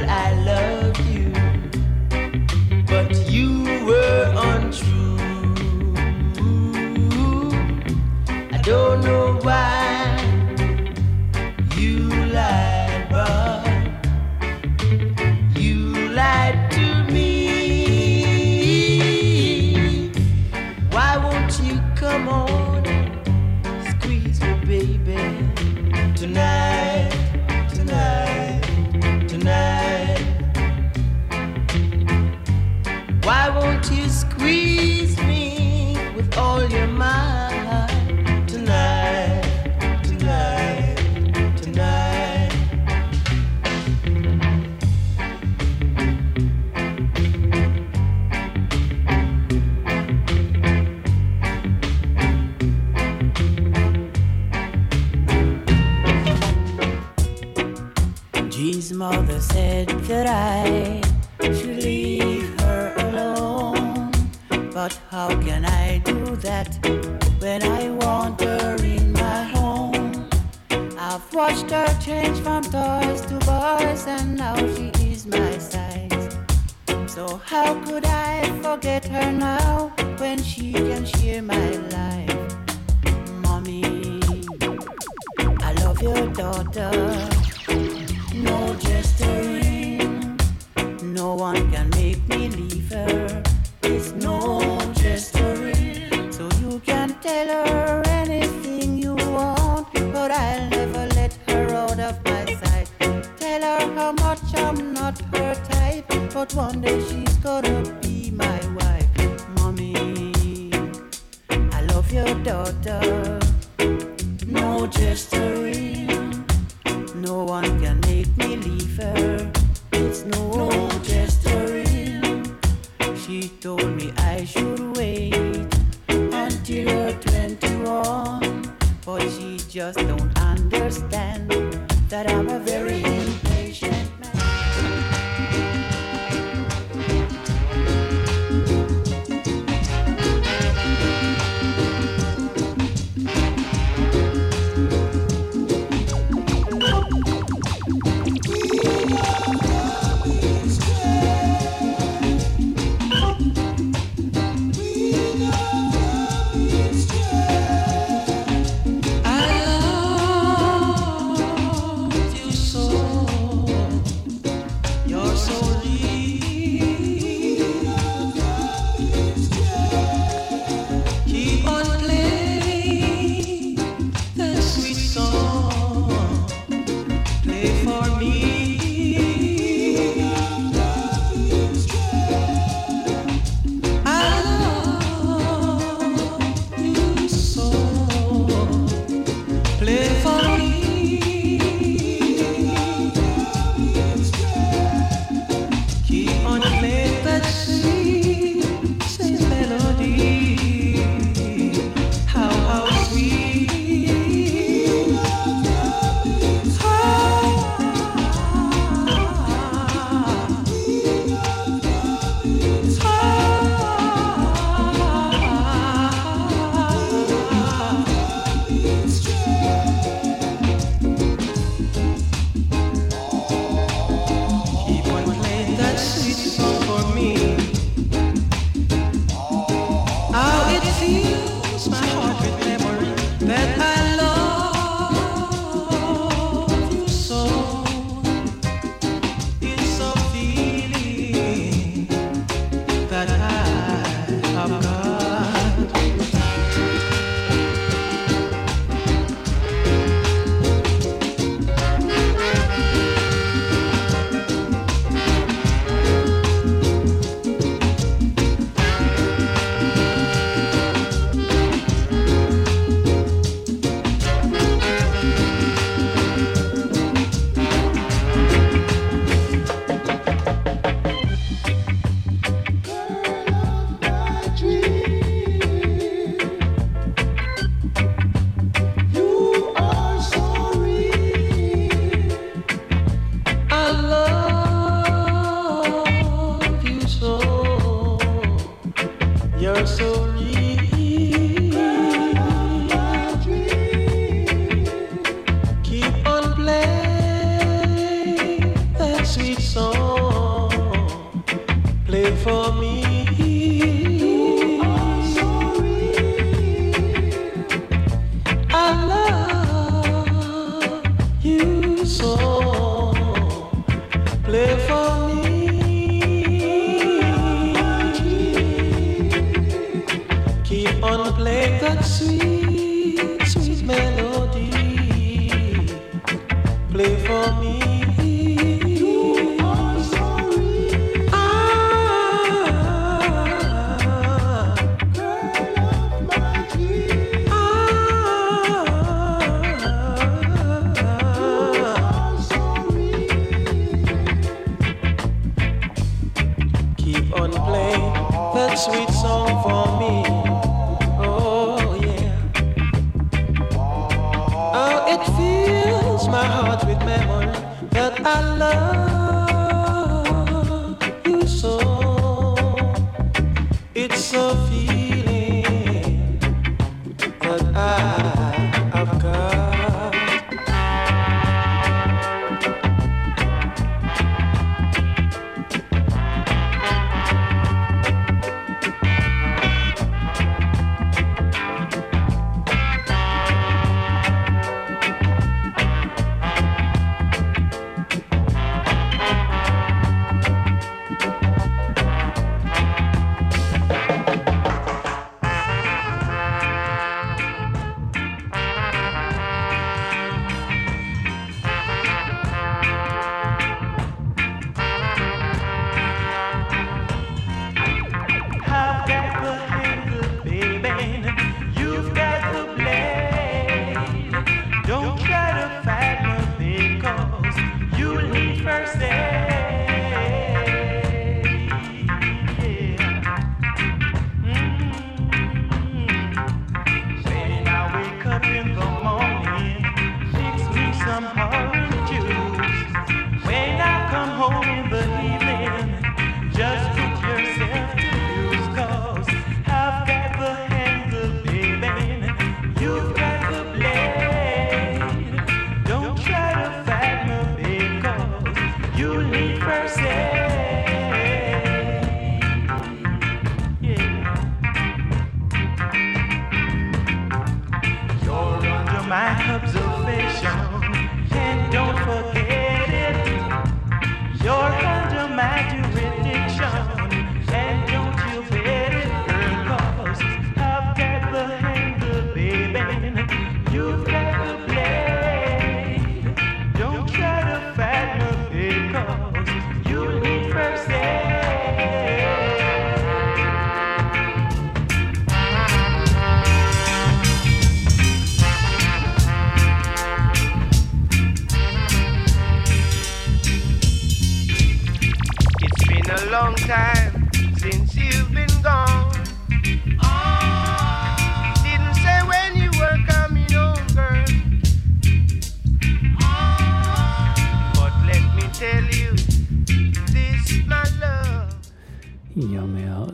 I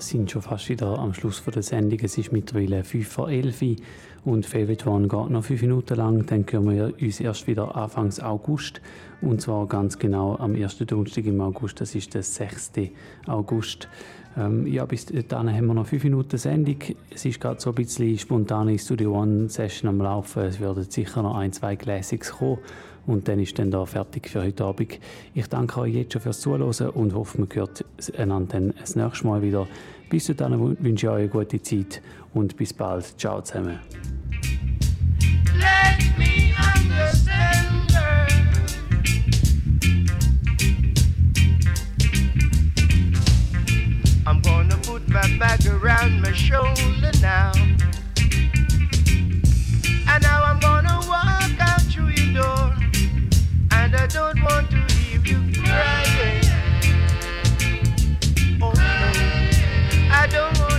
sind schon fast wieder am Schluss der Sendung. Es ist mittlerweile 5 vor 11 Uhr und Favorite One geht noch 5 Minuten lang. Dann hören wir uns erst wieder Anfang August und zwar ganz genau am ersten Donnerstag im August. Das ist der 6. August. Ähm, ja, bis dann haben wir noch 5 Minuten Sendung. Es ist gerade so ein bisschen spontane Studio One Session am Laufen. Es werden sicher noch ein, zwei Classics kommen und dann ist dann da fertig für heute Abend. Ich danke euch jetzt schon fürs Zuhören und hoffe, man hört einander dann das nächste Mal wieder. Bis dann wünsche ich euch eine gute Zeit und bis bald. Ciao zusammen. I'm gonna put my bag around my shoulder now. And now I'm gonna walk out through your door. And I don't want to you. don't want